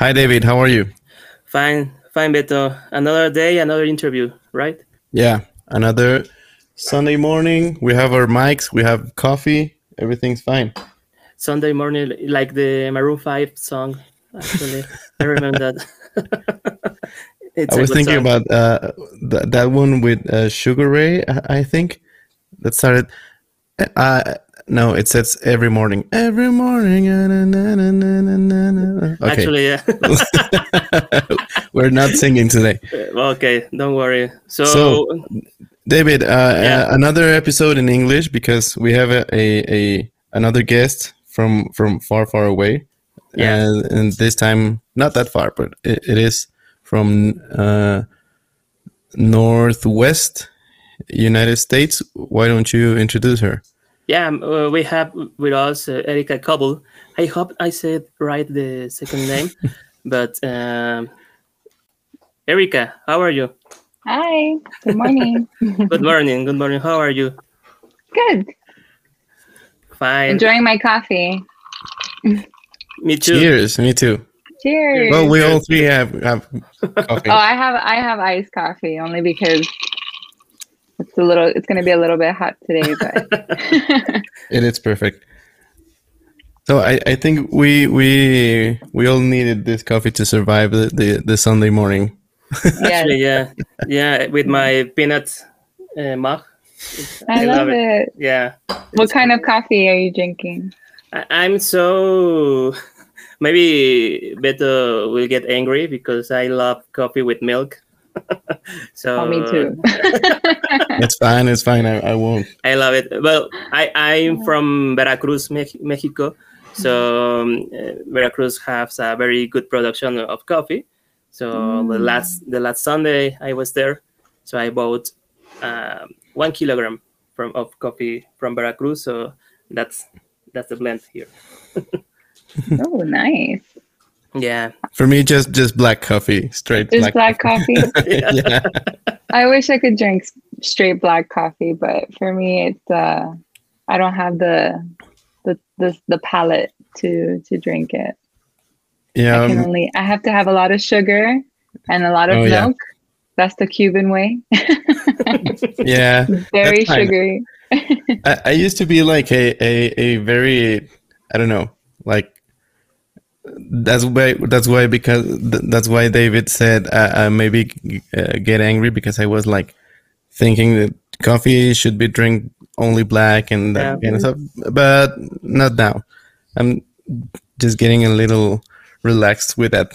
Hi, David. How are you? Fine, fine, Beto. Another day, another interview, right? Yeah, another Sunday morning. We have our mics, we have coffee, everything''s fine. Sunday morning, like the Maroon 5 song, actually. I remember that. I was thinking song. about uh, th- that one with uh, Sugar Ray, I think, that started. Uh, no, it says every morning. Every morning. Okay. Actually, yeah. We're not singing today. Okay, don't worry. So, so David, uh, yeah. uh, another episode in English because we have a, a, a, another guest from from far far away. Yeah. And, and this time, not that far, but it, it is from uh, northwest United States. Why don't you introduce her? Yeah, um, uh, we have with us uh, Erika Cobble. I hope I said right the second name, but um, Erika, how are you? Hi. Good morning. good morning. Good morning. How are you? Good. Fine. Enjoying my coffee. me too. Cheers. Me too. Cheers. Well, we all three have, have coffee. Oh, I have I have iced coffee only because it's a little. It's going to be a little bit hot today, but it is perfect. So I, I think we we we all needed this coffee to survive the, the, the Sunday morning. Actually, yeah, yeah, with my peanut uh, mug. I, I love, love it. it. Yeah. What kind of coffee are you drinking? I, I'm so maybe Beto will get angry because I love coffee with milk. so oh, me too. it's fine. It's fine. I, I won't. I love it. Well, I I'm from Veracruz, Mexico. So um, uh, Veracruz has a very good production of coffee. So mm. the last the last Sunday I was there, so I bought um, one kilogram from of coffee from Veracruz. So that's that's the blend here. oh, nice. Yeah. For me, just just black coffee, straight just black, black coffee. coffee. yeah. I wish I could drink straight black coffee, but for me, it's uh, I don't have the the the, the palate to to drink it. Yeah. I can um, only I have to have a lot of sugar and a lot of oh, milk. Yeah. That's the Cuban way. yeah. Very sugary. I, I used to be like a, a a very I don't know like that's why that's why because that's why David said uh, uh, maybe uh, get angry because I was like thinking that coffee should be drink only black and that yeah. kind of stuff, but not now. I'm just getting a little relaxed with that.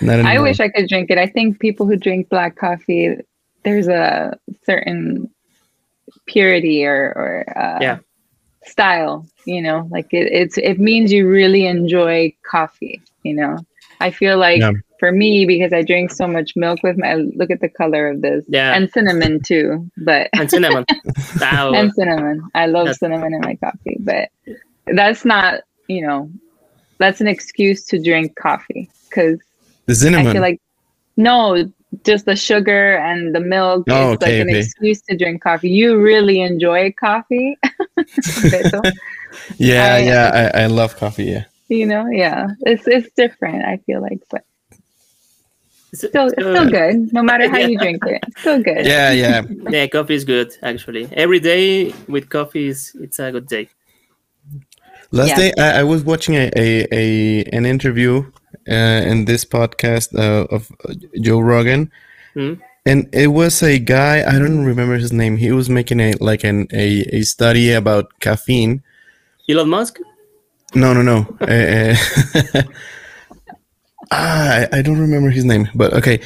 I wish I could drink it. I think people who drink black coffee, there's a certain purity or or uh, yeah style you know like it, it's it means you really enjoy coffee you know? I feel like yeah. for me because i drink so much milk with my look at the color of this. Yeah. And cinnamon too but and cinnamon. And cinnamon. I love that's... cinnamon in my coffee but that's not you know that's an excuse to drink coffee because the cinnamon i feel like no just the sugar and the milk oh, is okay, like an okay. excuse to drink coffee. You really enjoy coffee. yeah, I, yeah, I, I love coffee. Yeah. You know, yeah, it's it's different. I feel like, but still, it's still good. No matter how yeah. you drink it, it's still good. Yeah, yeah, yeah. Coffee is good actually. Every day with coffee is it's a good day. Last yeah. day, I, I was watching a, a, a an interview uh, in this podcast uh, of Joe Rogan, mm. and it was a guy I don't remember his name. He was making a like an a, a study about caffeine. Elon Musk. No, no, no. uh, I, I, don't remember his name, but okay.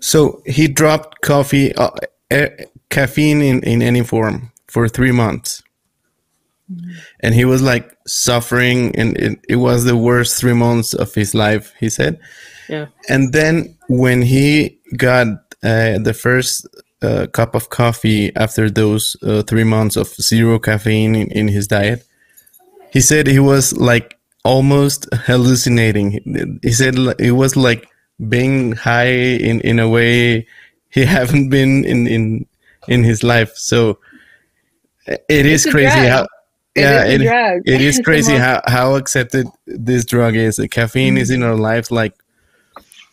So he dropped coffee, uh, caffeine in, in any form for three months and he was like suffering and it, it was the worst three months of his life he said. Yeah. And then when he got uh, the first uh, cup of coffee after those uh, three months of zero caffeine in, in his diet he said he was like almost hallucinating. He said it was like being high in, in a way he haven't been in, in in his life. So it is crazy how yeah, it, it is crazy how, how accepted this drug is. Caffeine mm-hmm. is in our lives, like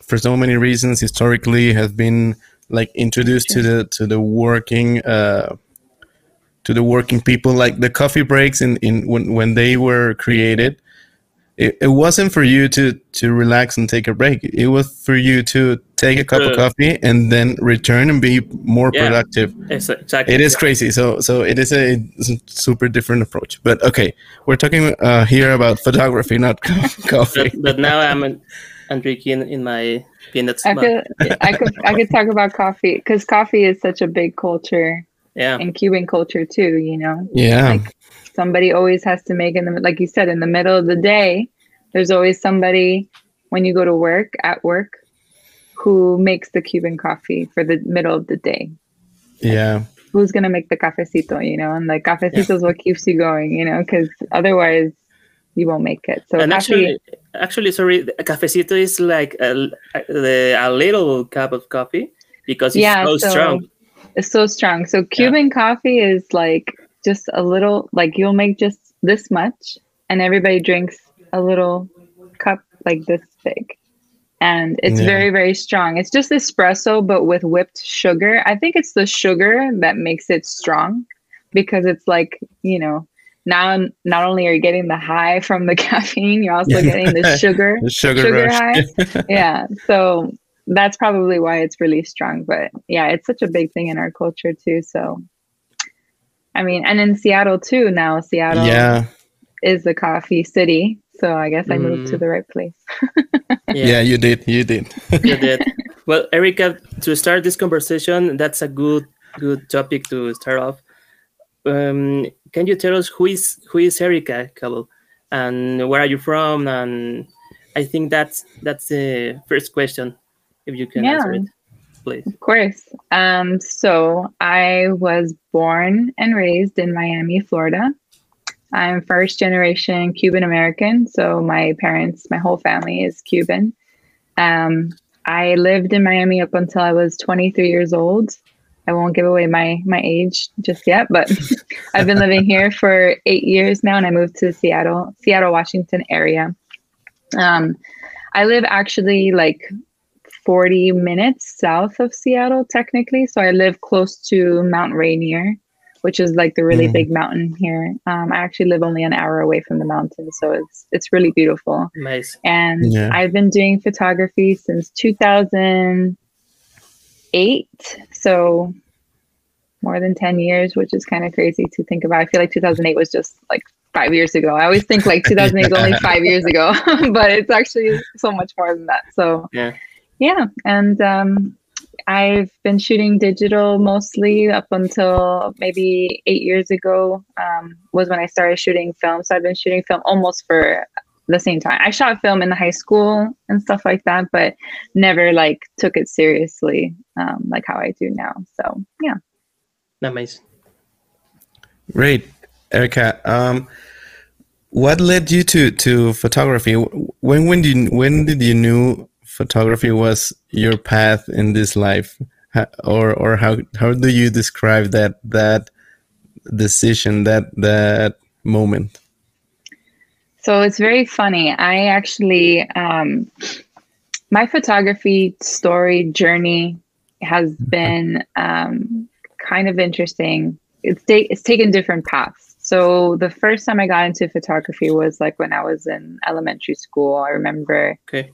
for so many reasons. Historically, has been like introduced to the to the working uh, to the working people. Like the coffee breaks in in when when they were created, it, it wasn't for you to to relax and take a break. It was for you to take a cup uh, of coffee and then return and be more yeah, productive. Exactly. It is crazy. So so it is a super different approach. But okay, we're talking uh, here about photography, not coffee. But, but now I'm I'm drinking in my peanuts. I could I could I could talk about coffee because coffee is such a big culture. Yeah. In Cuban culture too, you know. Yeah. Like, somebody always has to make in the like you said in the middle of the day there's always somebody when you go to work at work who makes the cuban coffee for the middle of the day. Yeah. Who's gonna make the cafecito you know? And like cafecito yeah. is what keeps you going you know? Because otherwise you won't make it. So and actually actually sorry a cafecito is like a, a, a little cup of coffee because it's yeah, so, so strong. it's so strong. So cuban yeah. coffee is like just a little like you'll make just this much and everybody drinks a little cup like this big. And it's yeah. very very strong. It's just espresso but with whipped sugar. I think it's the sugar that makes it strong because it's like you know now not only are you getting the high from the caffeine you're also getting the sugar the sugar, sugar high. Yeah. So that's probably why it's really strong. But yeah it's such a big thing in our culture too. So I mean, and in Seattle too now. Seattle yeah. is the coffee city, so I guess I mm. moved to mm. the right place. yeah. yeah. you did. You did. you did. Well, Erica, to start this conversation, that's a good good topic to start off. Um, can you tell us who is who is Erica Cabell, and where are you from? And I think that's that's the first question. If you can yeah. answer it please? Of course. Um, so I was born and raised in Miami, Florida. I'm first generation Cuban American. So my parents, my whole family is Cuban. Um, I lived in Miami up until I was 23 years old. I won't give away my my age just yet, but I've been living here for eight years now, and I moved to Seattle, Seattle, Washington area. Um, I live actually like 40 minutes south of Seattle, technically. So I live close to Mount Rainier, which is like the really mm. big mountain here. Um, I actually live only an hour away from the mountain, so it's it's really beautiful. Nice. And yeah. I've been doing photography since 2008, so more than 10 years, which is kind of crazy to think about. I feel like 2008 was just like five years ago. I always think like 2008 is only five years ago, but it's actually so much more than that. So yeah yeah and um, i've been shooting digital mostly up until maybe eight years ago um, was when i started shooting film. So i've been shooting film almost for the same time. I shot film in the high school and stuff like that but never like took it seriously um, like how i do now. So yeah. Amazing great. Erica um, what led you to to photography? When when did you, when did you knew photography was your path in this life? Or or how how do you describe that that decision that that moment? So it's very funny. I actually um my photography story journey has mm-hmm. been um kind of interesting. It's ta- it's taken different paths. So the first time i got into photography was like when i was in elementary school. I remember okay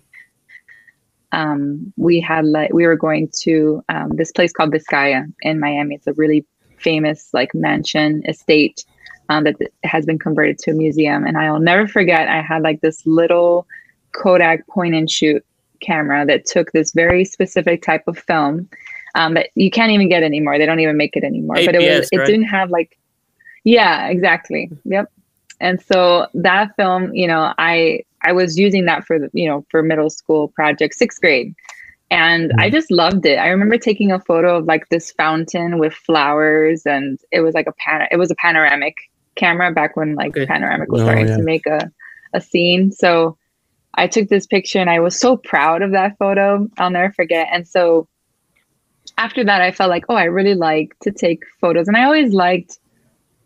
um, we had like we were going to um, this place called Vizcaya in Miami. It's a really famous like mansion estate um, that has been converted to a museum. And I'll never forget. I had like this little Kodak point and shoot camera that took this very specific type of film um, that you can't even get anymore. They don't even make it anymore. APS, but it was it didn't have like yeah exactly yep. And so that film, you know, I I was using that for the, you know, for middle school project, sixth grade. And I mm-hmm. just loved it. I remember taking a photo of like this fountain with flowers and it was like a pan it was a panoramic camera back when like okay. panoramic was oh, starting yeah. to make a, a scene. So I took this picture and I was so proud of that photo. I'll never forget. And so after that I felt like, oh, I really like to take photos. And I always liked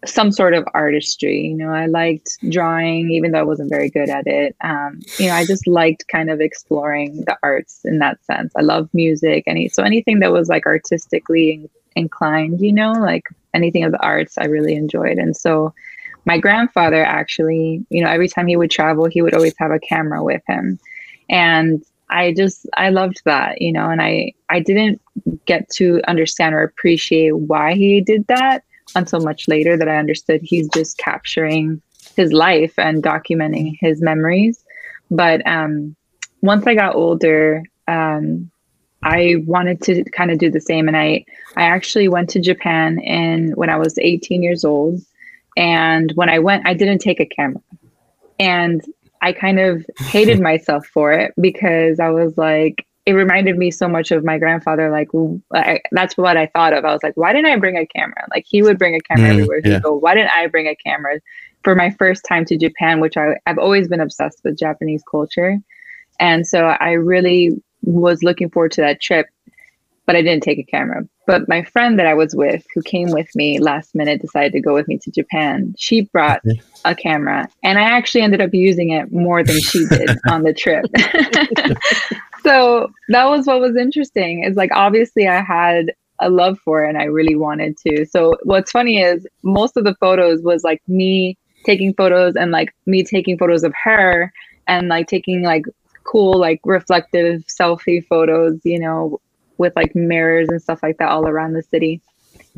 some sort of artistry. You know, I liked drawing, even though I wasn't very good at it. Um, you know, I just liked kind of exploring the arts in that sense. I love music, any so anything that was like artistically inclined. You know, like anything of the arts, I really enjoyed. And so, my grandfather actually, you know, every time he would travel, he would always have a camera with him, and I just I loved that, you know, and I I didn't get to understand or appreciate why he did that until much later that I understood he's just capturing his life and documenting his memories. But um, once I got older, um, I wanted to kind of do the same, and I I actually went to Japan and when I was 18 years old, and when I went, I didn't take a camera, and I kind of hated myself for it because I was like, it reminded me so much of my grandfather. Like I, that's what I thought of. I was like, why didn't I bring a camera? Like he would bring a camera mm, everywhere he yeah. go. Why didn't I bring a camera for my first time to Japan, which I, I've always been obsessed with Japanese culture, and so I really was looking forward to that trip, but I didn't take a camera. But my friend that I was with, who came with me last minute, decided to go with me to Japan. She brought a camera, and I actually ended up using it more than she did on the trip. so that was what was interesting is like obviously i had a love for it and i really wanted to. So what's funny is most of the photos was like me taking photos and like me taking photos of her and like taking like cool like reflective selfie photos you know with like mirrors and stuff like that all around the city.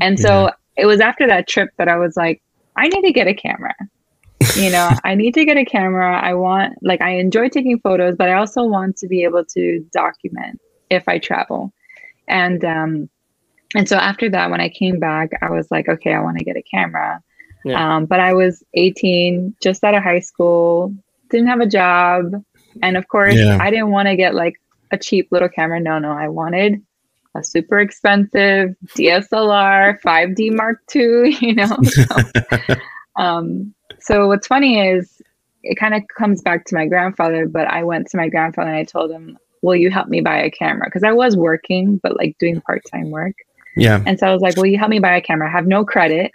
And so yeah. it was after that trip that i was like i need to get a camera you know i need to get a camera i want like i enjoy taking photos but i also want to be able to document if i travel and um and so after that when i came back i was like okay i want to get a camera yeah. um but i was 18 just out of high school didn't have a job and of course yeah. i didn't want to get like a cheap little camera no no i wanted a super expensive DSLR 5D Mark II, you know. So, um, so what's funny is it kind of comes back to my grandfather, but I went to my grandfather and I told him, Will you help me buy a camera? Because I was working, but like doing part time work. Yeah. And so I was like, Will you help me buy a camera? I have no credit.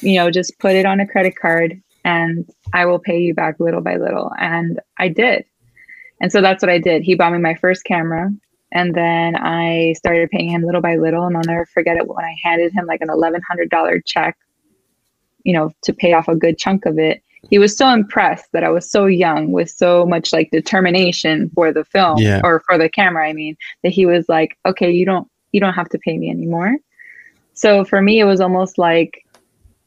You know, just put it on a credit card and I will pay you back little by little. And I did. And so that's what I did. He bought me my first camera. And then I started paying him little by little. And I'll never forget it when I handed him like an $1,100 check you know, to pay off a good chunk of it. He was so impressed that I was so young with so much like determination for the film yeah. or for the camera, I mean, that he was like, okay, you don't, you don't have to pay me anymore. So for me, it was almost like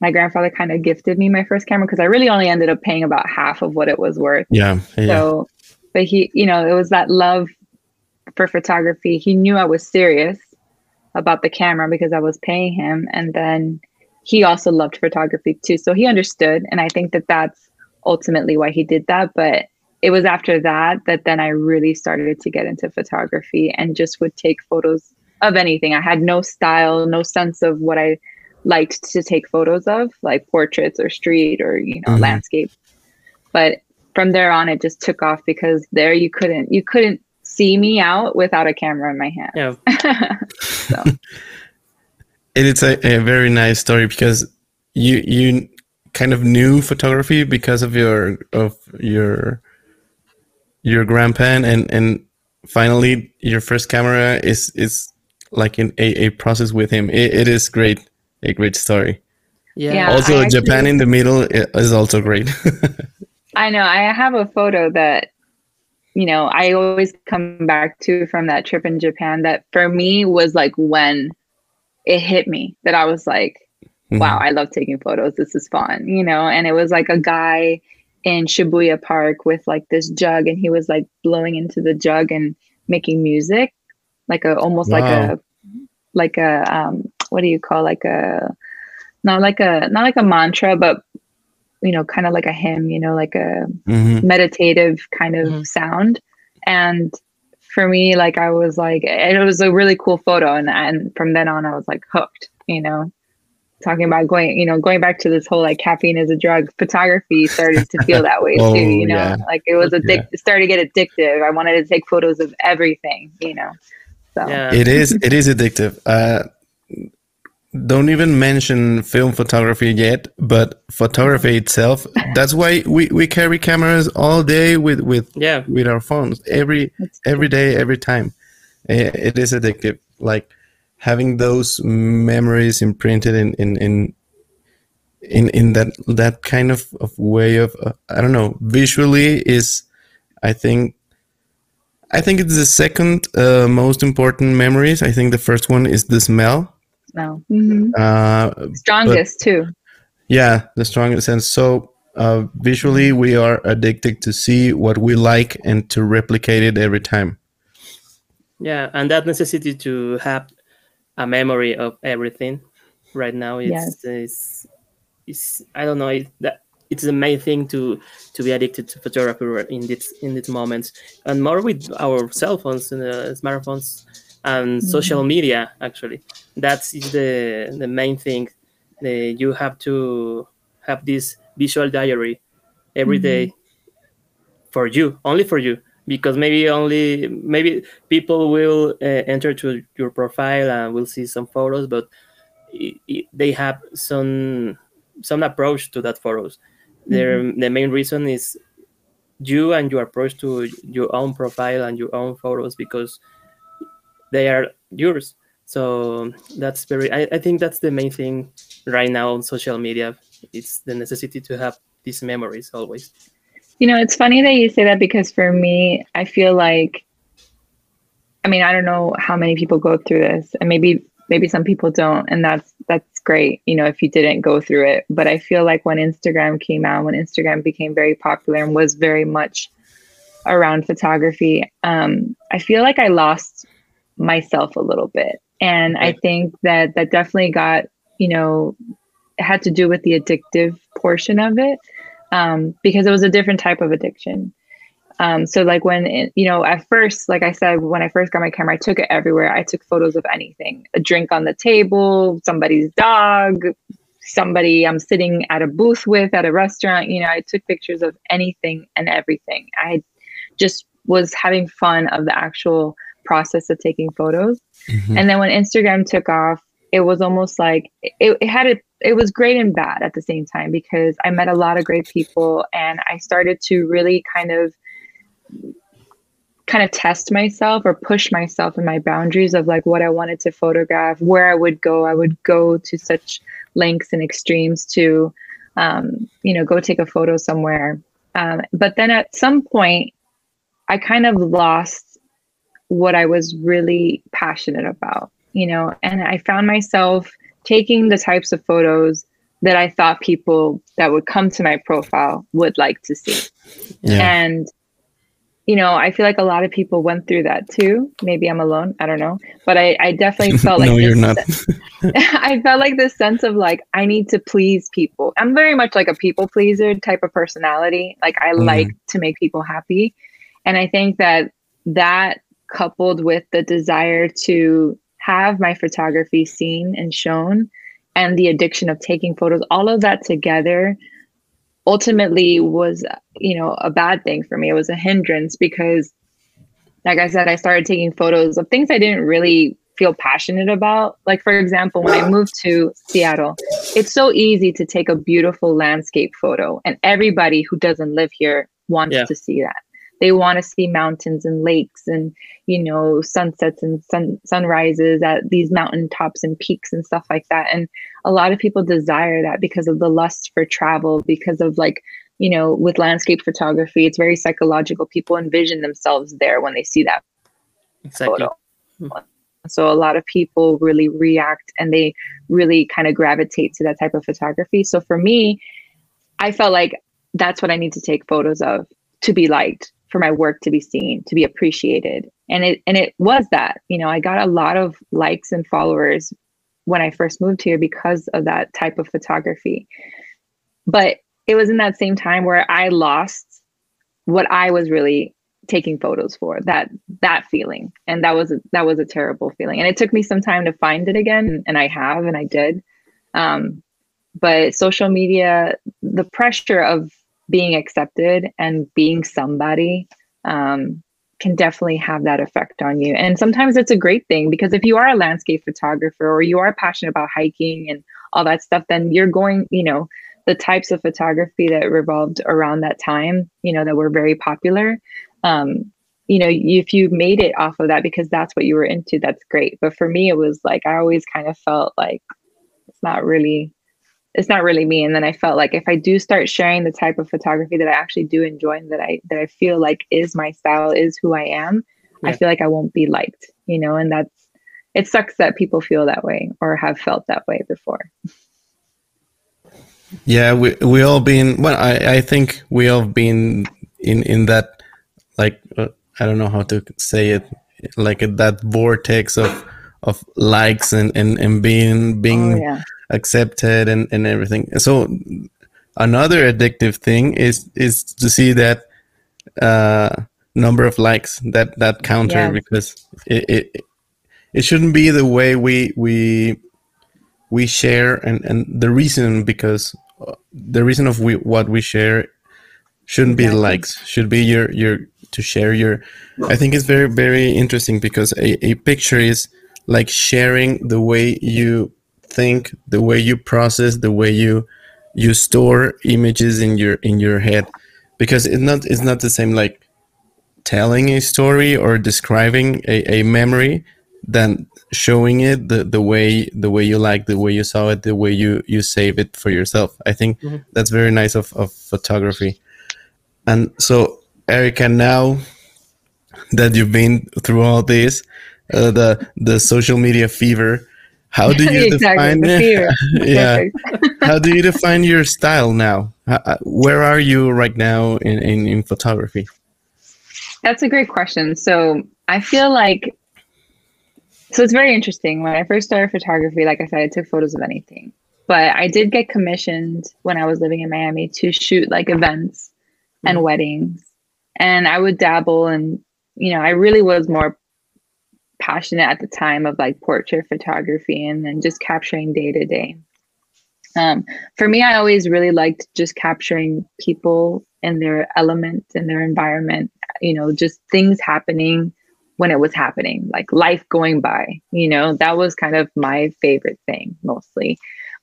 my grandfather kind of gifted me my first camera because I really only ended up paying about half of what it was worth. Yeah, yeah. So, but he, you know, it was that love for photography. He knew I was serious about the camera because I was paying him. And then he also loved photography too. So he understood. And I think that that's ultimately why he did that. But it was after that that then I really started to get into photography and just would take photos of anything. I had no style, no sense of what I liked to take photos of, like portraits or street or, you know, mm-hmm. landscape. But from there on it just took off because there you couldn't you couldn't see me out without a camera in my hand. Yeah. so it's a, a very nice story because you you kind of knew photography because of your of your your grandpa and and finally your first camera is is like in a, a process with him. It, it is great a great story. Yeah, yeah also actually, japan in the middle is also great. I know. I have a photo that you know i always come back to from that trip in japan that for me was like when it hit me that I was like, mm-hmm. wow, I love taking photos. This is fun, you know? And it was like a guy in Shibuya Park with like this jug and he was like blowing into the jug and making music, like a almost wow. like a like a um what do you call like a not like a not like a mantra, but you know, kind of like a hymn, you know, like a mm-hmm. meditative kind of mm-hmm. sound. And for me, like I was like, it was a really cool photo, and and from then on, I was like hooked. You know, talking about going, you know, going back to this whole like caffeine is a drug. Photography started to feel that way oh, too. You know, yeah. like it was addic- yeah. started to get addictive. I wanted to take photos of everything. You know, so yeah. it is it is addictive. Uh, don't even mention film photography yet, but photography itself. That's why we, we carry cameras all day with with Yeah. with our phones every every day, every time. It is addictive. Like having those memories imprinted in in in in, in that that kind of, of way of uh, I don't know visually is I think I think it's the second uh, most important memories. I think the first one is the smell. No. Mhm. Uh, Strongest too. yeah, the strongest sense. So uh, visually, we are addicted to see what we like and to replicate it every time. Yeah, and that necessity to have a memory of everything right now is Yes. is, is I don't know it, that it's the main thing to to be addicted to photography in this in these moments and more with our cell phones and uh, smartphones and mm-hmm. social media actually. That's the the main thing. The, you have to have this visual diary every mm-hmm. day for you only for you because maybe only maybe people will uh, enter to your profile and will see some photos but i i they have some some approach to that photos. Their mm-hmm. the main reason is you and your approach to your own profile and your own photos because they are yours. So that's very I, I think that's the main thing right now on social media. It's the necessity to have these memories always. You know, it's funny that you say that because for me, I feel like I mean, I don't know how many people go through this and maybe maybe some people don't and that's that's great, you know, if you didn't go through it, but I feel like when Instagram came out, when Instagram became very popular and was very much around photography, um I feel like I lost myself a little bit. And I think that that definitely got, you know, had to do with the addictive portion of it um, because it was a different type of addiction. Um, so like when it, you know at first, like I said, when I first got my camera, I took it everywhere. I took photos of anything: a drink on the table, somebody's dog, somebody I'm sitting at a booth with at a restaurant. You know, I took pictures of anything and everything. I just was having fun of the actual process of taking photos. And then when Instagram took off, it was almost like it, it had a it was great and bad at the same time because I met a lot of great people and I started to really kind of kind of test myself or push myself in my boundaries of like what I wanted to photograph, where I would go. I would go to such lengths and extremes to um, you know, go take a photo somewhere. Um, but then at some point I kind of lost what I was really passionate about, you know, and I found myself taking the types of photos that I thought people that would come to my profile would like to see. Yeah. And, you know, I feel like a lot of people went through that too. Maybe I'm alone. I don't know. But I, I definitely felt like no, you're not. I felt like this sense of like I need to please people. I'm very much like a people pleaser type of personality. Like I Mhm. like to make people happy. And I think that that coupled with the desire to have my photography seen and shown and the addiction of taking photos, all of that together ultimately was, you know, a bad thing for me. It was a hindrance because like I said, I started taking photos of things I didn't really feel passionate about. Like, for example, when I moved to Seattle, it's so easy to take a beautiful landscape photo, and everybody who doesn't live here wants Yeah. to see that. They want to see mountains and lakes and, you know, sunsets and sun, sunrises at these mountain tops and peaks and stuff like that. And a lot of people desire that because of the lust for travel, because of like, you know, with landscape photography, it's very psychological. People envision themselves there when they see that exactly photo. So a lot of people really react and they really kind of gravitate to that type of photography. So for me, I felt like that's what I need to take photos of to be liked, for my work to be seen, to be appreciated. And it and it was that. You know, I got a lot of likes and followers when I first moved here because of that type of photography. But it was in that same time where I lost what I was really taking photos for that that feeling and that was a, that was a terrible feeling and it took me some time to find it again and I have and I did um, but social media the pressure of being accepted and being somebody um, can definitely have that effect on you. And sometimes it's a great thing because if you are a landscape photographer or you are passionate about hiking and all that stuff, then you're going, you know, the types of photography that revolved around that time, you know, that were very popular. Um, you know, if you made it off of that because that's what you were into, that's great. But for me, it was like I always kind of felt like it's not really it's not really me. And then I felt like if I do start sharing the type of photography that I actually do enjoy and that I that I feel like is my style, is who I am, yeah. I feel like I won't be liked, you know, and that's it sucks that people feel that way or have felt that way before. Yeah, we we all been well. I I think we all been in in that like uh, I don't know how to say it like that vortex of of likes and and and being being oh, yeah. accepted and and everything. So another addictive thing is is to see that uh number of likes that that counter yes. because it, it it shouldn't be the way we we we share and and the reason because uh, the reason of we what we share shouldn't exactly. be likes should be your your to share your i think it's very very interesting because a, a picture is like sharing the way you think the way you process the way you you store images in your in your head. Because it's not it's not the same like telling a story or describing a, a memory than showing it the, the way the way you like the way you saw it the way you you save it for yourself. I think mm-hmm. that's very nice of, of photography. And so erica now that you've been through all this uh, the the social media fever. How do you exactly, define it yeah. How do you define your style now? How, uh, where are you right now in, in in photography? That's a great question. So i feel like so it's very interesting. When I first started photography, like I said, I took photos of anything. But I did get commissioned when I was living in Miami to shoot like events and weddings. And I would dabble and, you know, I really was more passionate at the time of like portrait photography and then just capturing day to day. Um, for me, I always really liked just capturing people in their element, in their environment, you know, just things happening when it was happening, like life going by. You know, that was kind of my favorite thing mostly.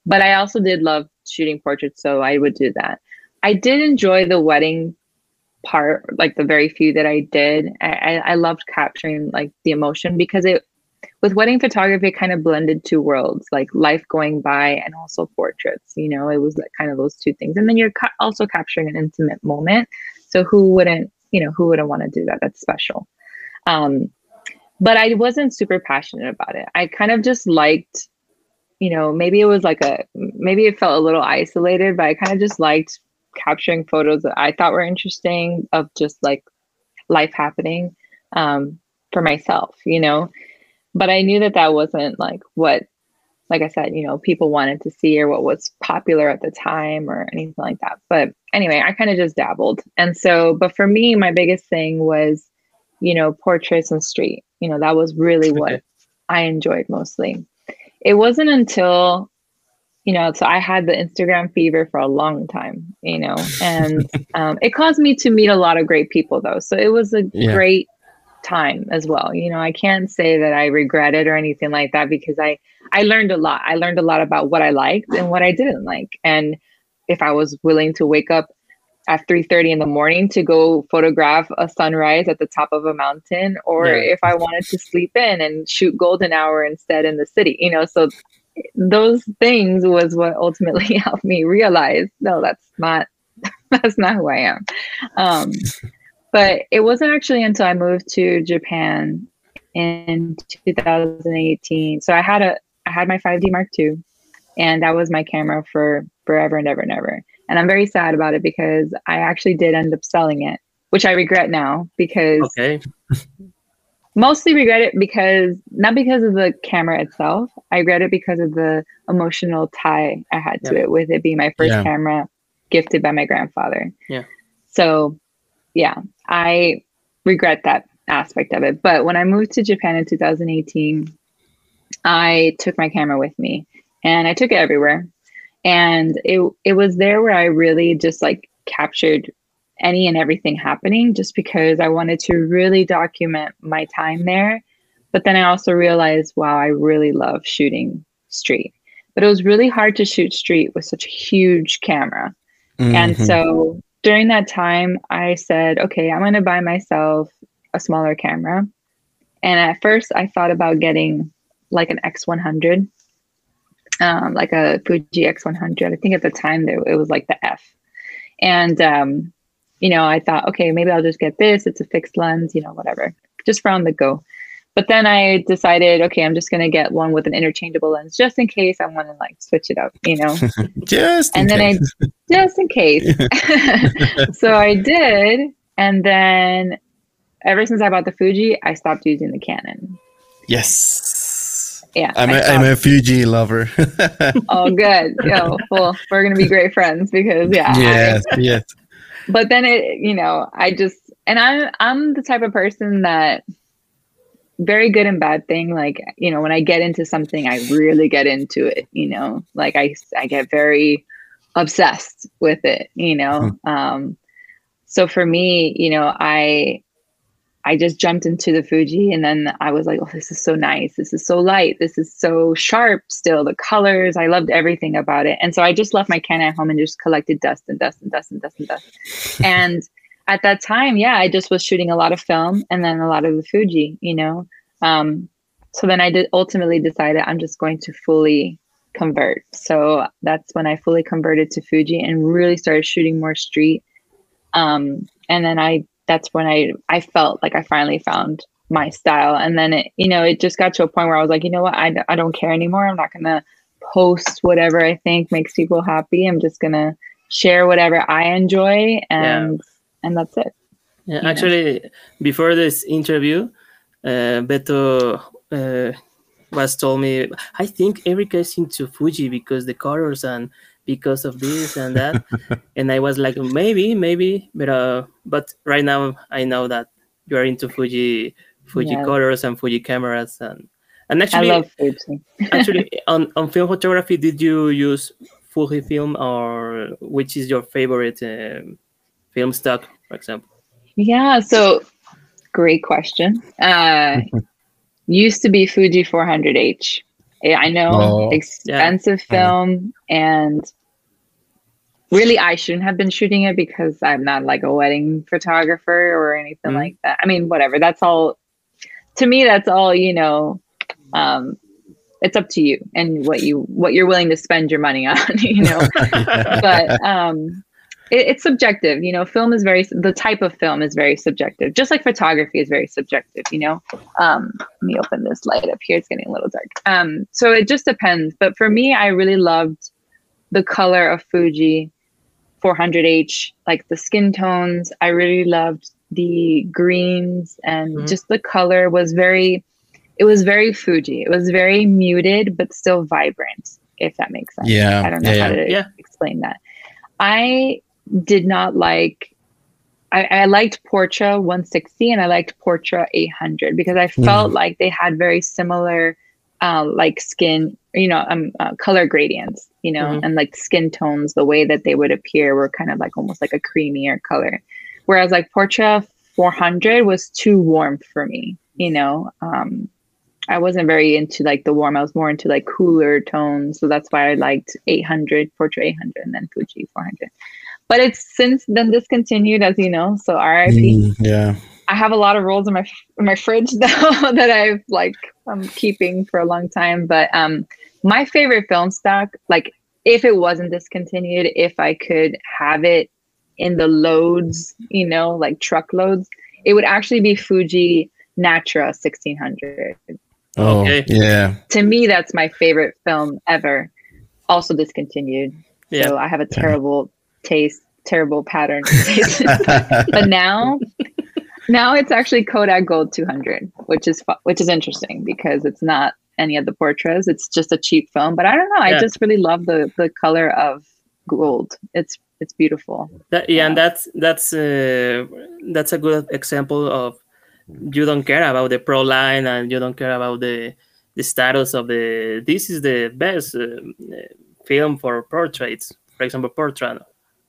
But I also did love shooting portraits, so I would do that. I did enjoy the wedding part, like the very few that I did. I, I loved capturing like the emotion because it with wedding photography it kind of blended two worlds like life going by and also portraits you know it was like kind of those two things and then you're ca- also capturing an intimate moment so who wouldn't you know who wouldn't want to do that that's special um, but I wasn't super passionate about it. I kind of just liked, you know, maybe it was like a, maybe it felt a little isolated, but I kind of just liked capturing photos that I thought were interesting of just like life happening um, for myself, you know. But I knew that that wasn't like what, like I said, you know, people wanted to see or what was popular at the time or anything like that. But anyway, I kind of just dabbled. And so, but for me, my biggest thing was you know, portraits and street. You know, that was really what I enjoyed mostly. It wasn't until, you know, so I had the Instagram fever for a long time, you know, and um, it caused me to meet a lot of great people though. So it was a yeah. great time as well. You know, I can't say that I regret it or anything like that because I I learned a lot. I learned a lot about what I liked and what I didn't like. And if I was willing to wake up at 3:30 in the morning to go photograph a sunrise at the top of a mountain or yeah. if I wanted to sleep in and shoot golden hour instead in the city you know so those things was what ultimately helped me realize no that's not that's not who I am. Um, but it wasn't actually until I moved to Japan in 2018 so I had a I had my 5D Mark II and that was my camera for forever and ever and ever. And I'm very sad about it because I actually did end up selling it, which I regret now because okay. mostly regret it because not because of the camera itself. I regret it because of the emotional tie I had to it with it being my first yeah. camera gifted by my grandfather. Yeah. So yeah, I regret that aspect of it. But when I moved to Japan in 2018, I took my camera with me and I took it everywhere and it it was there where I really just like captured any and everything happening just because I wanted to really document my time there. But then I also realized, wow, I really love shooting street. But it was really hard to shoot street with such a huge camera. Mm-hmm. And so during that time, I said, okay, I'm going to buy myself a smaller camera. And at first, I thought about getting like an X100, um, like a Fuji X100. I think at the time there it was like the F. And um, you know, I thought, okay, maybe I'll just get this. It's a fixed lens, you know, whatever, just for on the go. But then I decided, okay, I'm just gonna get one with an interchangeable lens just in case I want to like switch it up, you know. just and then case. I just in case. so I did, and then ever since I bought the Fuji, I stopped using the Canon. Yes. Yeah. I'm a, I'm a Fuji lover. oh, good. Yo, well, we're gonna be great friends because yeah. Yes. I, yes. But then it, you know, I just and I'm I'm the type of person that very good and bad thing like you know when i get into something i really get into it you know like i i get very obsessed with it you know hmm. um so for me you know i i just jumped into the fuji and then i was like oh this is so nice this is so light this is so sharp still the colors i loved everything about it and so i just left my Canon at home and just collected dust and dust and dust and dust and dust and at that time, yeah, I just was shooting a lot of film and then a lot of the Fuji, you know. Um, so then I did ultimately decided I'm just going to fully convert. So that's when I fully converted to Fuji and really started shooting more street. Um, and then I that's when I I felt like I finally found my style. And then it you know it just got to a point where I was like, you know what, I I don't care anymore. I'm not gonna post whatever I think makes people happy. I'm just gonna share whatever I enjoy and yeah and that's it. Yeah, actually, know? before this interview, uh, Beto uh, was told me, I think Erica is into Fuji because the colors and because of this and that, and I was like, maybe, maybe, but uh, but right now I know that you are into Fuji, Fuji yes. colors and Fuji cameras and and actually, I love Fuji. actually, on on film photography, did you use fuji film or which is your favorite? Um, film stock, for example? Yeah, so great question. Uh, used to be Fuji 400H. I know oh, expensive yeah. film and really I shouldn't have been shooting it because I'm not like a wedding photographer or anything mm-hmm. like that. I mean, whatever. That's all to me that's all, you know, um it's up to you and what you what you're willing to spend your money on, you know. but um it, it's subjective. You know, film is very the type of film is very subjective. Just like photography is very subjective. You know, um, let me open this light up here. It's getting a little dark. Um, so it just depends. But for me, I really loved the color of Fuji 400H, like the skin tones. I really loved the greens and mm-hmm. just the color was very it was very Fuji. It was very muted but still vibrant, if that makes sense. Yeah. I don't know yeah, how to yeah. explain that. I did not like I, I, liked Portra 160 and I liked Portra 800 because I felt mm. like they had very similar uh, like skin, you know, um, uh, color gradients, you know, mm-hmm. and like skin tones, the way that they would appear were kind of like almost like a creamier color. Whereas like Portra 400 was too warm for me, you know. Um, I wasn't very into like the warm. I was more into like cooler tones. So that's why I liked 800, Portra 800, and then Fuji 400 but it's since then discontinued, as you know. So RIP. Mm, yeah. I have a lot of rolls in my in my fridge though that I've like I'm keeping for a long time. But um, my favorite film stock, like if it wasn't discontinued, if I could have it in the loads, you know, like truckloads, it would actually be Fuji Natura 1600. Oh, okay. yeah. To me, that's my favorite film ever. Also discontinued. Yeah. So I have a terrible taste, terrible pattern but now, now it's actually Kodak Gold 200, which is which is interesting because it's not any of the portraits. It's just a cheap film. But I don't know. Yeah. I just really love the the color of gold. It's it's beautiful. That, yeah, yeah, and that's that's uh, that's a good example of you don't care about the pro line and you don't care about the the status of the this is the best uh, film for portraits for example portrait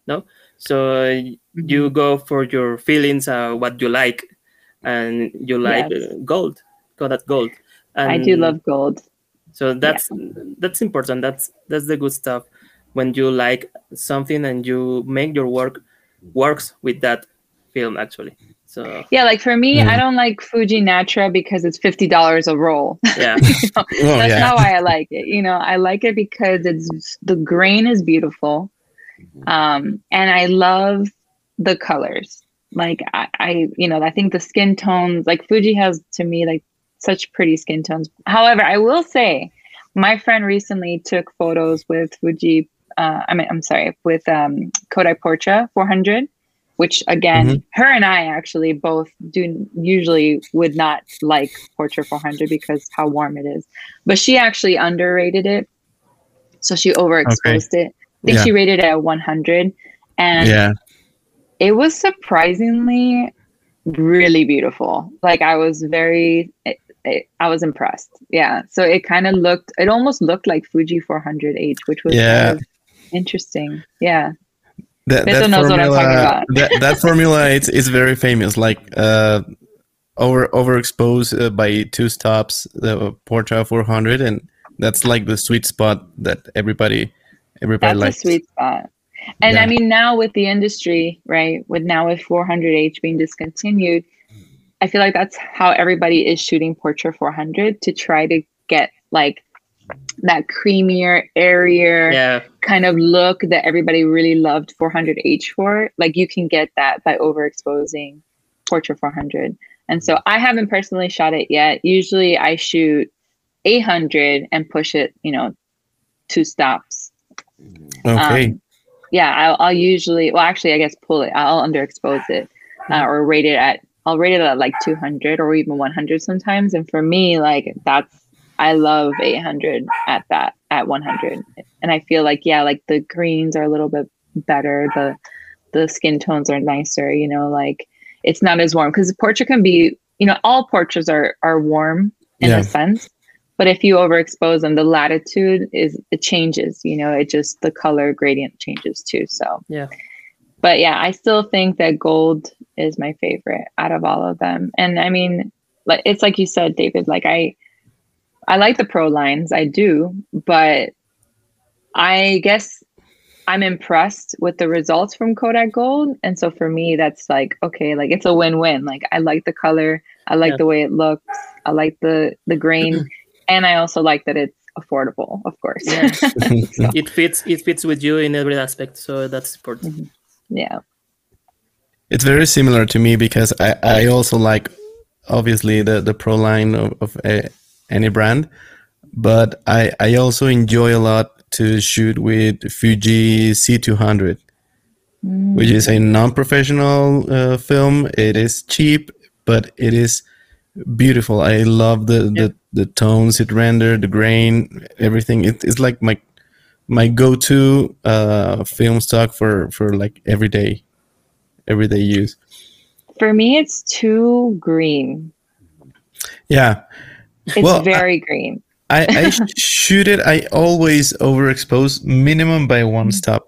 no So you go for your feelings, uh, what you like, and you like Yes. gold, Kodak gold. And I do love gold. So that's that's important. That's that's the good stuff. When you like something and you make your work works with that film actually. So Yeah, like for me, Mm. I don't like Fuji Natura because it's fifty dollars a roll. yeah, You know, Oh, That's yeah. not why I like it. You know, I like it because it's the grain is beautiful, um, and I love the colors. Like I, I, you know, I think the skin tones, like Fuji has to me like such pretty skin tones. However, I will say, my friend recently took photos with Fuji. Uh, I mean, I'm sorry, with um, Kodak Portra 400, which again, her and I actually both do usually would not like Portra 400 because how warm it is, but she actually underrated it, so she overexposed it. I think Yeah. she rated it at 100, and yeah. it was surprisingly really beautiful. Like I was very, it, it, I was impressed. Yeah. So it kind of looked, it almost looked like Fuji 400H, which was Yeah. kind of interesting. Yeah. That, that knows what I'm talking formula, about. that, that formula it's, it's very famous. Like uh, over overexposed uh, by two stops, the Portra 400, and that's like the sweet spot that everybody everybody That's likes. a sweet spot. And Yeah. I mean, now with the industry, right, with now with 400H being discontinued, I feel like that's how everybody is shooting Portra 400 to try to get like that creamier, airier yeah, kind of look that everybody really loved 400H for. Like you can get that by overexposing Portra 400. And so I haven't personally shot it yet. Usually I shoot 800 and push it, you know, two stops. Okay. Um, yeah, I'll, I'll usually, well, actually, I guess pull it. I'll underexpose it uh, or rate it at, I'll rate it at like 200 or even 100 sometimes. And for me, like that's, I love 800 at that, at 100. And I feel like, yeah, like the greens are a little bit better. The, the skin tones are nicer, you know, like it's not as warm because the Portra can be, you know, all Portras are, are warm in Yeah. a sense. But if you overexpose them, the latitude is it changes. You know, it just the color gradient changes too. So yeah. but yeah, I still think that gold is my favorite out of all of them. And I mean, like it's like you said, David. Like I, I like the pro lines, I do, but I guess I'm impressed with the results from Kodak Gold, and so for me, that's like okay, like it's a win-win. Like I like the color, I like Yeah. the way it looks, I like the the grain, and I also like that it's affordable, of course. Yeah. it fits it fits with you in every aspect. So that's important. yeah. It's very similar to me because I, I also like obviously the, the pro line of, of a, any brand, but I, I also enjoy a lot to shoot with Fuji C200, which is a non-professional uh, film. It is cheap, but it is beautiful. I love the, the, the tones it rendered, the grain, everything. It, it's like my my go-to uh, film stock for, for like everyday everyday use. For me, it's too green. Yeah, It's Well, I- very green. I, I shoot it. I always overexpose minimum by one stop,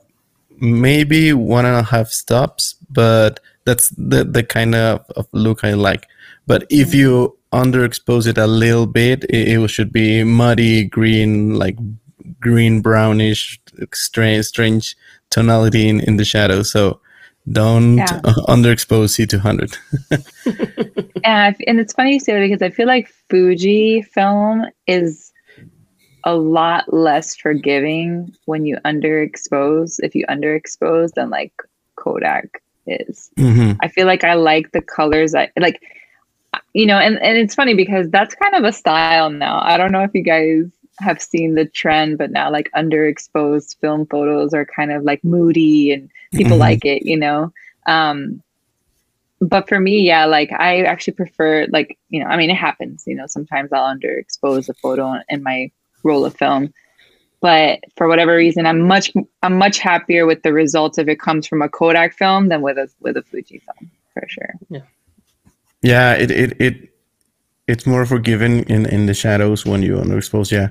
maybe one and a half stops, but that's the, the kind of, of look I like. But if you underexpose it a little bit, it, it should be muddy green, like green brownish, strange, strange tonality in, in the shadow. So don't Yeah. underexpose C200. And, I f- and it's funny you say that because I feel like Fuji film is a lot less forgiving when you underexpose, if you underexpose, than like Kodak is. hmm I feel like I like the colors. I like, you know, and, and it's funny because that's kind of a style now. I don't know if you guys have seen the trend, but now like underexposed film photos are kind of like moody and people Mhm. like it, you know. Um, but for me, yeah, like I actually prefer like, you know, I mean, it happens, you know, sometimes I'll underexpose a photo in my roll of film. But for whatever reason, I'm much I'm much happier with the results if it comes from a Kodak film than with a with a Fuji film, for sure. Yeah, it, it it it's more forgiving in in the shadows when you underexpose. Yeah,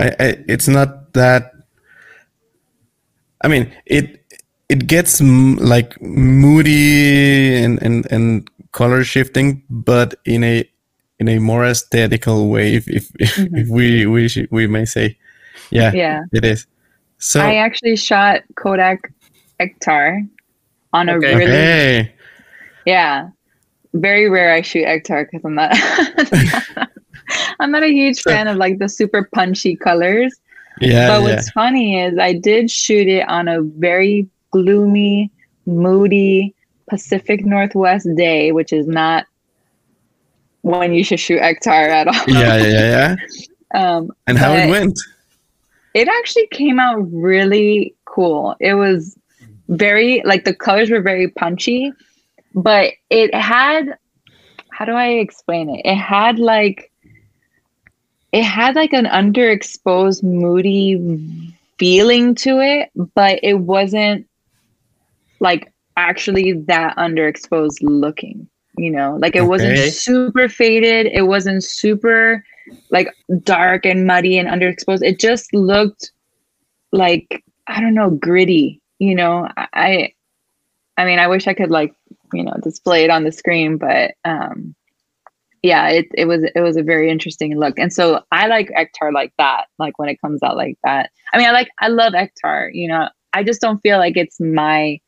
I, I it's not that. I mean, it it gets m- like moody and, and and color shifting, but in a in a more aesthetical way, if if, Mhm. if we we sh- we may say, yeah, Yeah. it is. So I actually shot Kodak Ektar on a Okay. really okay, yeah. Very rare I shoot Ektar because I'm not I'm not a huge fan of like the super punchy colors. yeah, but yeah, what's funny is I did shoot it on a very gloomy, moody Pacific Northwest day, which is not when you should shoot Ektar at all. yeah, yeah, yeah, yeah. Um, And how it went? it actually came out really cool. It was very like the colors were very punchy, but it had how do I explain it? It had like it had like an underexposed moody feeling to it, but it wasn't like actually that underexposed looking, you know? Like it wasn't super faded, it wasn't super like dark and muddy and underexposed. It just looked like I don't know, gritty. You know, I, I mean, I wish I could like you know display it on the screen, but um, yeah, it it was it was a very interesting look. And so I like Ektar like that, like when it comes out like that. I mean, I like I love Ektar. You know, I just don't feel like it's my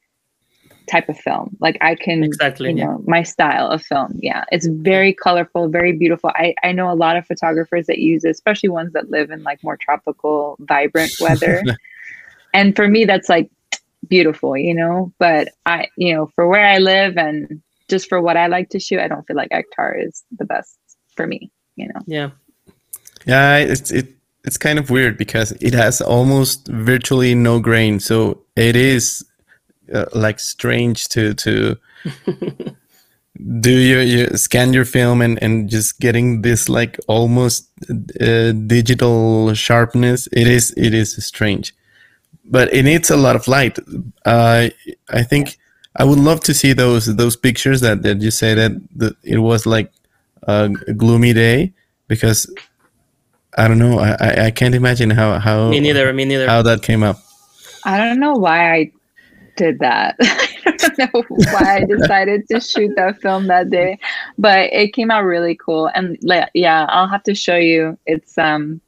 type of film. Like I can Exactly. you yeah. know my style of film yeah it's very colorful very beautiful i i know a lot of photographers that use it especially ones that live in like more tropical vibrant weather and for me that's like beautiful you know but i you know for where i live and just for what i like to shoot i don't feel like ektar is the best for me you know Yeah. Yeah, it's it it's kind of weird because it has almost virtually no grain, so it is uh, like strange to to do your, you scan your film and and just getting this like almost uh, digital sharpness. It is it is strange, but it needs a lot of light. Uh, I think I would love to see those those pictures that that you say that, that it was like a gloomy day because I don't know. I, I, I can't imagine how how Me neither. Me neither. how that came up. i don't know why i did that i don't know why i decided to shoot that film that day but it came out really cool and like yeah i'll have to show you it's um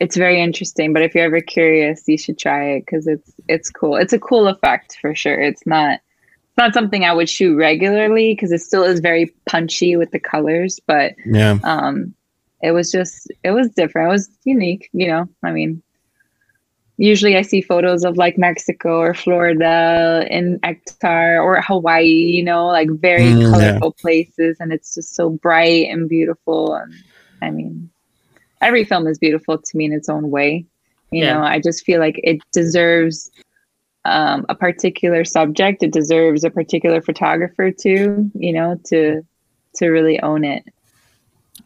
it's very interesting but if you're ever curious you should try it because it's it's cool. It's a cool effect for sure. It's not it's not something i would shoot regularly because it still is very punchy with the colors but Yeah, um it was just it was different. It was unique you know? I mean usually i see photos of like mexico or florida in Ektar or hawaii you know like very Mm, yeah. colorful places and it's just so bright and beautiful and i mean every film is beautiful to me in its own way you Yeah. know i just feel like it deserves um, a particular subject it deserves a particular photographer too you know to to really own it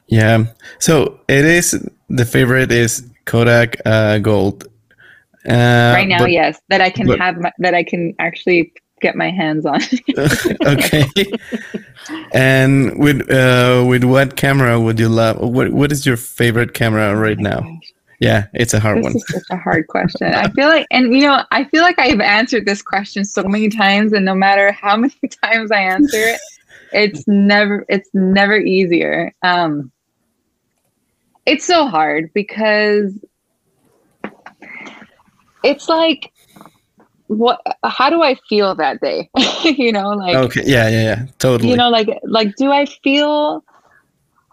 yeah. So it is the favorite is Kodak uh, Gold. Uh, right now but- yes that i can but- have my, that i can actually get my hands on okay. and with uh, with what camera would you love? What what is your favorite camera right Oh now? gosh, Yeah, it's a hard this one. is such a hard question i feel like and you know i feel like i've answered this question so many times and no matter how many times i answer it it's never it's never easier um it's so hard because it's like what how do i feel that day you know like Okay. Yeah, yeah, yeah. Totally. you know like like do i feel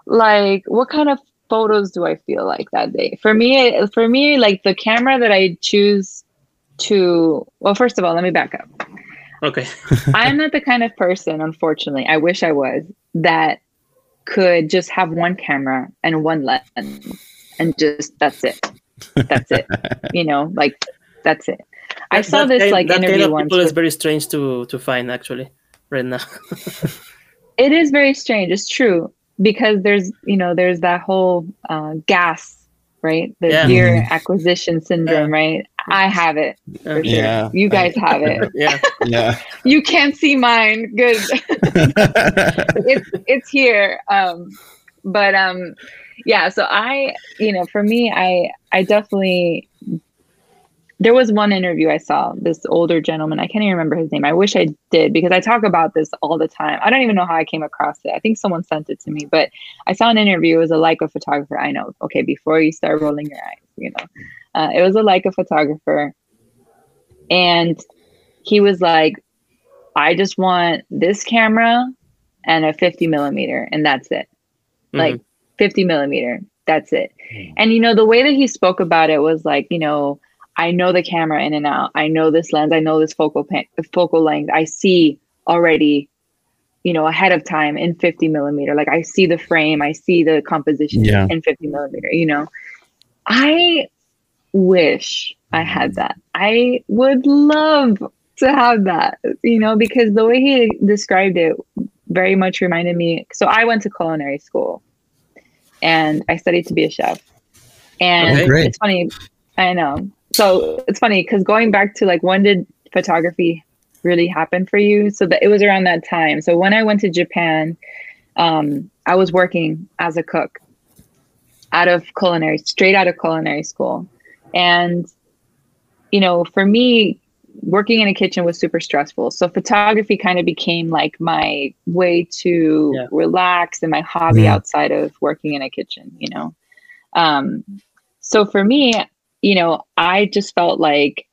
like what kind of photos do i feel like that day for me for me like the camera that i choose to well first of all let me back up Okay. i'm not the kind of person unfortunately i wish i was that could just have one camera and one lens and just that's it that's it you know like that's it i saw that this kind- like that interview kind of once people is very strange to to find actually right now. it is very strange it's true because there's you know there's that whole uh, gas right the Yeah. gear Mhm. acquisition syndrome right i have it for sure. Yeah. you guys have it yeah. yeah. you can't see mine good it's it's here um but um yeah so i you know for me i i definitely there was one interview I saw, this older gentleman, I can't even remember his name. I wish I did because I talk about this all the time. I don't even know how I came across it. I think someone sent it to me, but I saw an interview. It was a Leica photographer. I know. Okay, before you start rolling your eyes, you know, uh, it was a Leica photographer. And he was like, I just want this camera and a 50 millimeter, and that's it. Mm-hmm. Like 50 millimeter, that's it. Mm-hmm. And, you know, the way that he spoke about it was like, you know, I know the camera in and out. I know this lens. I know this focal focal length. I see already, you know, ahead of time in 50 millimeter. Like I see the frame. I see the composition yeah. in 50 millimeter. You know, I wish I had that. I would love to have that. You know, because the way he described it very much reminded me. So I went to culinary school, and I studied to be a chef. And oh, it's funny. I know so it's funny because going back to like when did photography really happen for you? So that it was around that time. So when I went to Japan, um, I was working as a cook out of culinary, straight out of culinary school. And, you know, for me, working in a kitchen was super stressful. So photography kind of became like my way to yeah. relax and my hobby yeah. outside of working in a kitchen, you know. Um, so for me, you know, I just felt like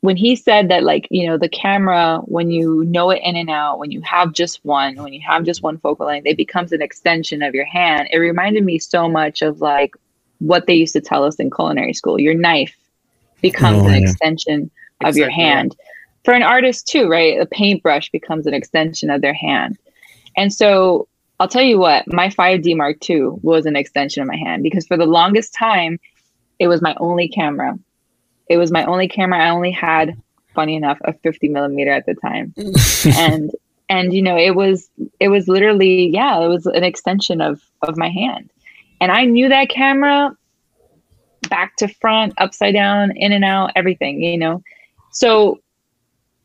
when he said that, like, you know, the camera, when you know it in and out, when you have just one, when you have just one focal length, it becomes an extension of your hand. It reminded me so much of like what they used to tell us in culinary school your knife becomes oh, an yeah. extension of exactly. your hand. For an artist, too, right? A paintbrush becomes an extension of their hand. And so I'll tell you what, my 5D Mark II was an extension of my hand because for the longest time, it was my only camera. It was my only camera. I only had, funny enough, a 50 millimeter at the time. and and you know, it was it was literally, yeah, it was an extension of of my hand. And I knew that camera back to front, upside down, in and out, everything, you know. So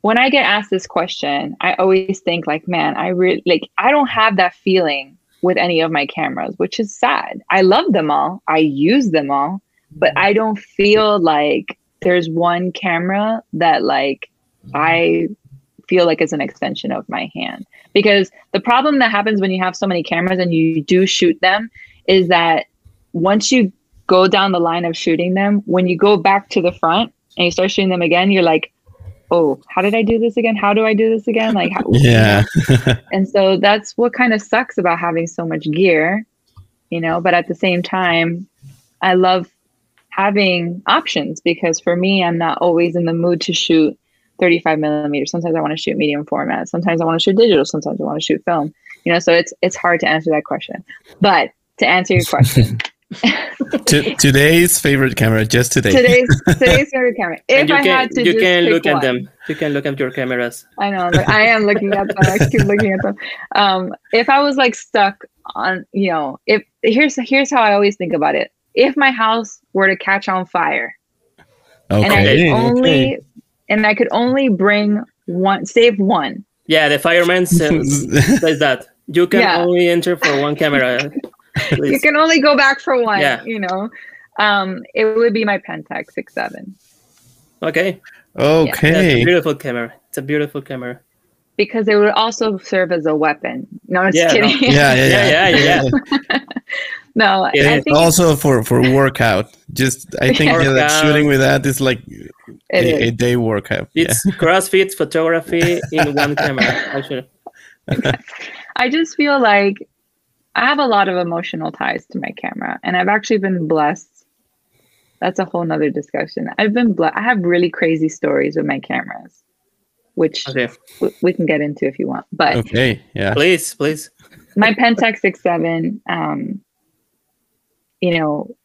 when I get asked this question, I always think like, man, I really like I don't have that feeling with any of my cameras, which is sad. I love them all. I use them all but mm-hmm. I don't feel like there's one camera that like mm-hmm. I feel like is an extension of my hand. Because the problem that happens when you have so many cameras and you do shoot them is that once you go down the line of shooting them, when you go back to the front and you start shooting them again, you're like, oh, how did I do this again? How do I do this again? Like, how, yeah. and so that's what kind of sucks about having so much gear, you know, but at the same time, I love having options because for me, I'm not always in the mood to shoot 35 millimeters. Sometimes I want to shoot medium format. Sometimes I want to shoot digital. Sometimes I want to shoot film. You know, so it's it's hard to answer that question. But to answer your question. to, today's favorite camera, just today. Today's today's favorite camera. If I can, had to, you can look one, at them. You can look at your cameras. I know. Like, I am looking at them. I keep looking at them. Um, if I was like stuck on, you know, if here's here's how I always think about it if my house were to catch on fire okay. and I could only okay. and I could only bring one save one. Yeah, the fireman says, says that. You can yeah. only enter for one camera. you can only go back for one, yeah. you know. Um, it would be my Pentax six seven. Okay. Okay. Yeah, beautiful camera. It's a beautiful camera. Because it would also serve as a weapon. No, I'm just yeah, kidding. No. Yeah, yeah, yeah, yeah. yeah. No, I think also for for workout. Just I think yeah, like shooting with that is like a, a, day workout. It's yeah. CrossFit photography in one camera. Actually, I just feel like I have a lot of emotional ties to my camera, and I've actually been blessed. That's a whole nother discussion. I've been blessed. I have really crazy stories with my cameras, which okay. we can get into if you want. But okay, yeah, please, please. my Pentax six seven. Um, you know,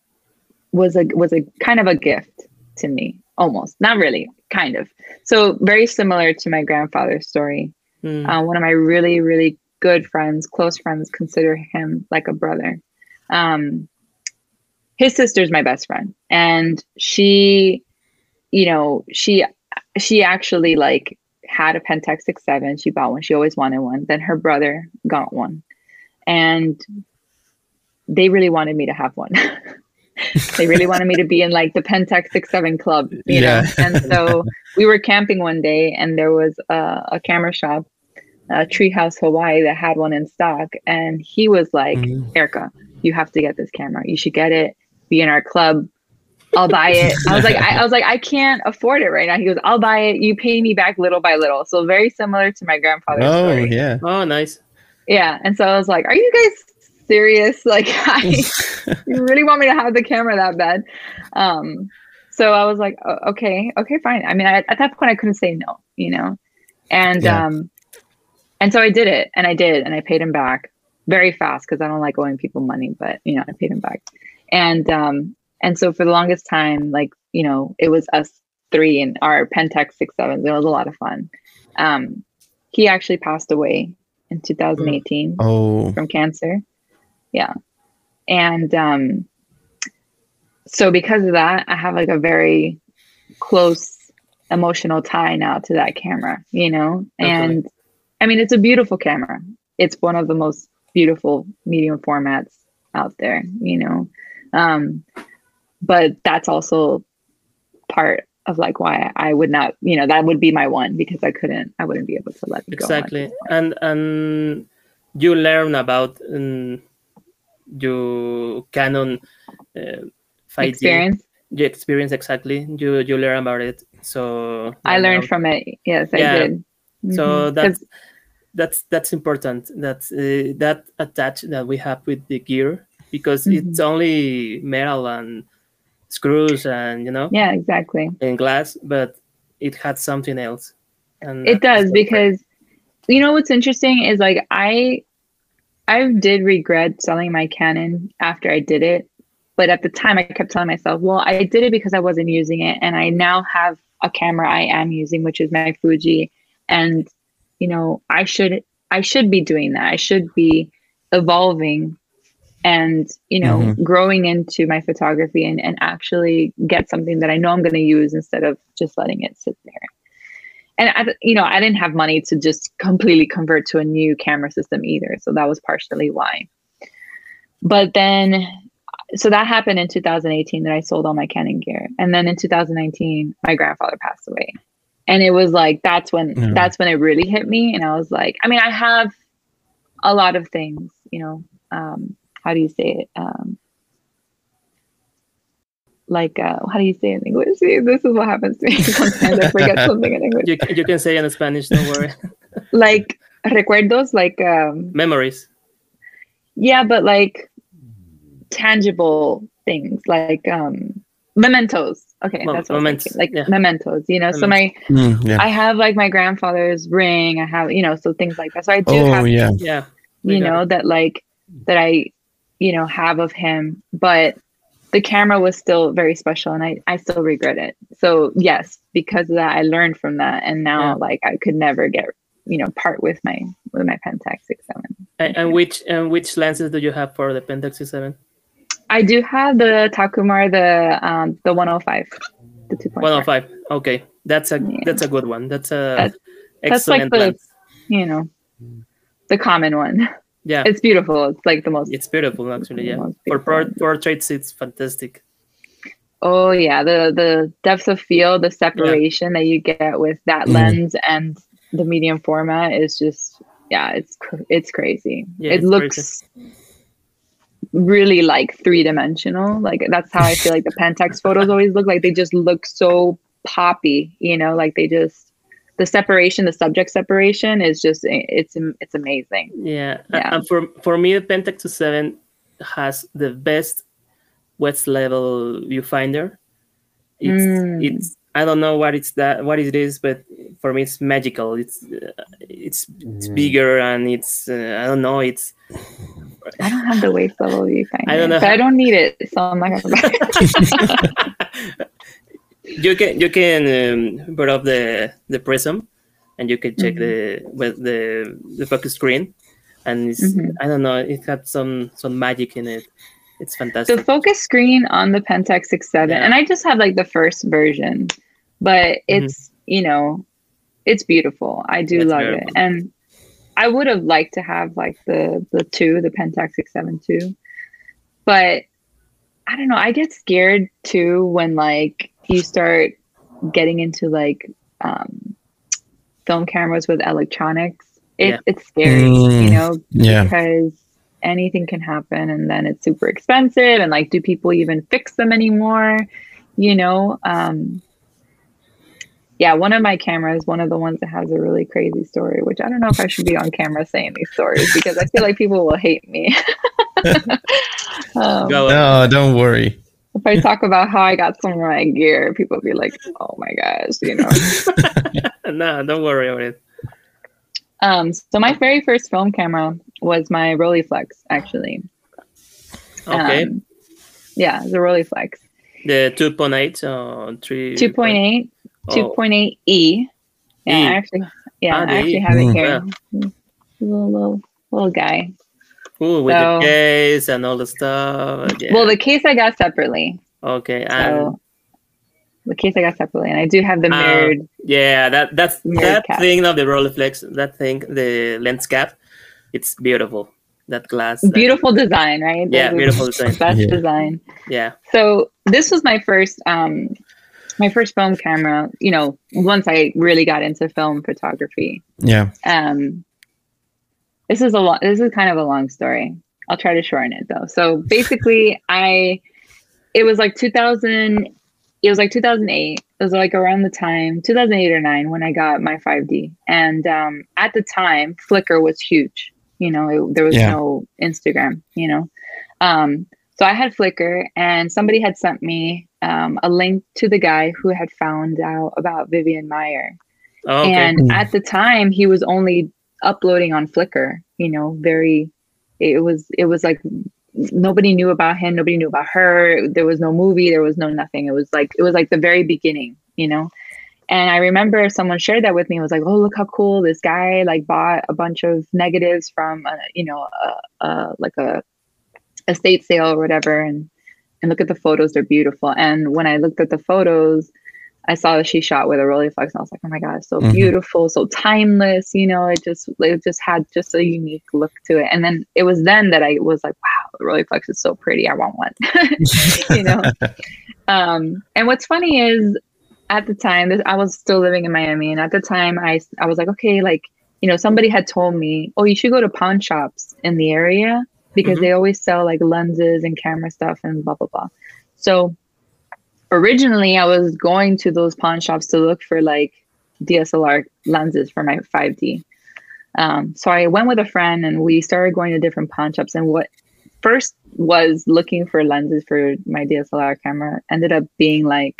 was a was a kind of a gift to me, almost not really, kind of. So very similar to my grandfather's story. Mm. Uh, one of my really really good friends, close friends, consider him like a brother. Um, his sister's my best friend, and she, you know, she she actually like had a Pentax six seven. She bought one. She always wanted one. Then her brother got one, and they really wanted me to have one. they really wanted me to be in like the Pentax Six Seven Club, you Yeah. know. And so we were camping one day, and there was a, a camera shop, uh, Treehouse Hawaii, that had one in stock, and he was like, Mhm. "Erica, you have to get this camera. You should get it. Be in our club." I'll buy it. I was like, I, I was like, I can't afford it right now. He goes, I'll buy it. You pay me back little by little. So very similar to my grandfather's Oh story. yeah. Oh, nice. Yeah. And so I was like, are you guys serious? Like, I, you really want me to have the camera that bad? Um, so I was like, "O- okay, okay, fine. I mean, I, at that point, I couldn't say no, you know? And, Yeah. um, and so I did it and I did, and I paid him back very fast because I don't like owing people money, but you know, I paid him back. And, um, and so for the longest time, like, you know, it was us three and our Pentax six sevens. It was a lot of fun. Um, he actually passed away in 2018 Oh. from cancer. Yeah. And um so because of that, I have like a very close emotional tie now to that camera, you know? And I mean it's a beautiful camera. It's one of the most beautiful medium formats out there, you know. Um but that's also part of like why I would not, you know, that would be my one because I couldn't I wouldn't be able to let it go. Exactly. And and you learn about um, your Canon uh, 5D Experience. your experience exactly. You you learn about it. So I you learned know. from it. Yes, I Yeah. did. So Mhm. 'Cause- that's that's that's important. That uh, that attach that we have with the gear because it's Mm-hmm. only metal and screws and you know yeah, exactly. and glass, but it had something else. And It does because you know what's interesting is like I I did regret selling my Canon after I did it, but at the time I kept telling myself, well, I did it because I wasn't using it and I now have a camera I am using which is my Fuji and you know, I should I should be doing that. I should be evolving and you know Mhm. growing into my photography and, and actually get something that i know i'm going to use instead of just letting it sit there and I, you know i didn't have money to just completely convert to a new camera system either. So that was partially why. But then so that happened in 2018 that i sold all my canon gear. And then in 2019 my grandfather passed away. And it was like that's when Yeah. that's when it really hit me. And i was like i mean i have a lot of things you know um how do you say it? Um like uh how do you say it in english See, this is what happens to me sometimes i forget something in english You, can- you can say in Spanish, don't worry. like recuerdos like um Memories. yeah but like tangible things like um mementos okay Mem- that's what I'm mementos, like yeah. mementos you know so my Mm, yeah. i have like my grandfather's ring i have you know so things like that so i do Oh have yeah. Yeah. you got know that like that i you know have of him but the camera was still very special and i i still regret it so yes because of that i learned from that and now Yeah. like i could never get you know part with my with my pentax 67 And, and which and which lenses do you have for the Pentax 7? i do have the takumar the um the 105 the 2.5 105. Okay, that's a Yeah. that's a good one. That's a That's- that's like excellent the- lens. you know the common one Yeah, it's beautiful it's like the most it's beautiful actually. Yeah, for portraits, it's fantastic. Oh yeah, the the depth of field, the separation that you get with that Mhm. lens and the medium format is just yeah, it's it's crazy. Yeah, it it's looks really like three dimensional. Like that's how I feel like the Pentax photos always look like. They just look so poppy, you know, like they just the separation, the subject separation is just it's it's amazing. Yeah, Yeah. and for for me, the Pentax 7 has the best waist level viewfinder. It's Mm. it's I don't know what it's that what it is, but for me it's magical. It's uh, it's it's bigger and it's uh, I don't know. It's I don't have the waist level viewfinder, I don't know but how- I don't need it, so I'm not gonna buy it. you can you can um, put up the the prism, and you can check the with the the focus screen, and it's Mhm. I don't know. It had some some magic in it. It's fantastic. the focus screen on the Pentax 67 Yeah. and I just have like the first version but it's you know it's beautiful I do It's love very it and I would have liked to have like the the two the Pentax 67 too but I don't know. I get scared too when like you start getting into like um, film cameras with electronics. It, Yeah. It's scary, Mm, you know, Yeah. because anything can happen and then it's super expensive and like do people even fix them anymore you know um yeah one of my cameras one of the ones that has a really crazy story which i don't know if i should be on camera saying these stories because i feel like people will hate me um, No, don't worry. If i talk about how i got some of my gear people will be like oh my gosh you know no, don't worry about it. um so my very first film camera was my rolleiflex actually Okay. Um, yeah the rolleiflex the 2.8 or 3. 2.8 Oh, 2.8 E. Yeah, E. I actually, yeah, Ah, I actually E. have it Mm. here. Little, little, little guy. Ooh, with So- the case and all the stuff. Yeah. Well, the case I got separately. okay. So And the case I got separately, and I do have the mirrored. yeah, that that's that cap. thing of the Rolleiflex, that thing, the lens cap, it's beautiful. That glass. that- beautiful design, right? Yeah, The- beautiful design. Best Yeah. design. Yeah. So this was my first, um, my first film camera. You know, once I really got into film photography. Yeah. um this is a long this is kind of a long story. I'll try to shorten it though. So basically i it was like 2000 it was like 2008 it was like around the time 2008 or 9 when i got my 5d and um at the time flickr was huge. You know it, there was Yeah. no instagram you know? Um so i had flickr and somebody had sent me um, a link to the guy who had found out about vivian Maier. Oh, okay. and Mm. at the time he was only uploading on flickr you know very it was it was like nobody knew about him nobody knew about her there was no movie there was no nothing. It was like it was like the very beginning you know? And i remember someone shared that with me and was like oh look how cool this guy like bought a bunch of negatives from a, you know a, uh, like a estate sale or whatever and and look at the photos they're beautiful. And when i looked at the photos I saw that she shot with a Rolleiflex, and I was like, "Oh my god, it's so Mhm. beautiful, so timeless." You know, it just it just had just a unique look to it. And then it was then that I was like, "Wow, the Rolleiflex is so pretty. I want one." you know. Um, and what's funny is, at the time, this, I was still living in Miami, and at the time, I I was like, okay, like you know, somebody had told me, "Oh, you should go to pawn shops in the area because Mhm. they always sell like lenses and camera stuff and blah blah blah." So originally I was going to those pawn shops to look for like DSLR lenses for my 5D. Um, so I went with a friend and we started going to different pawn shops. And what first was looking for lenses for my DSLR camera ended up being like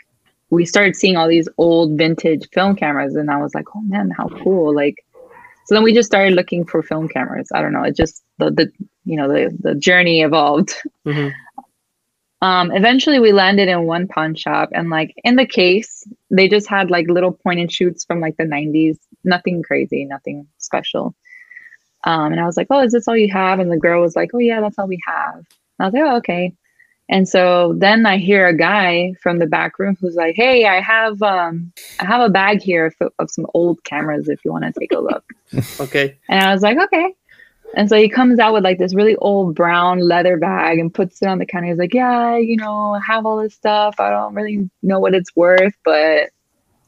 we started seeing all these old vintage film cameras, and I was like, oh man, how cool! Like, so then we just started looking for film cameras. I don't know, it just the the you know the the journey evolved. Mhm. Um, eventually, we landed in one pawn shop, and like in the case, they just had like little point and shoots from like the 90s, nothing crazy, nothing special. Um, and I was like, "Oh, is this all you have?" And the girl was like, "Oh yeah, that's all we have." And I was like, "Oh, okay." And so then I hear a guy from the back room who's like, "Hey, I have um, I have a bag here of, of some old cameras if you want to take a look." Okay. And I was like, okay. And so he comes out with like this really old brown leather bag and puts it on the counter. He's like, yeah, you know, I have all this stuff. I don't really know what it's worth, but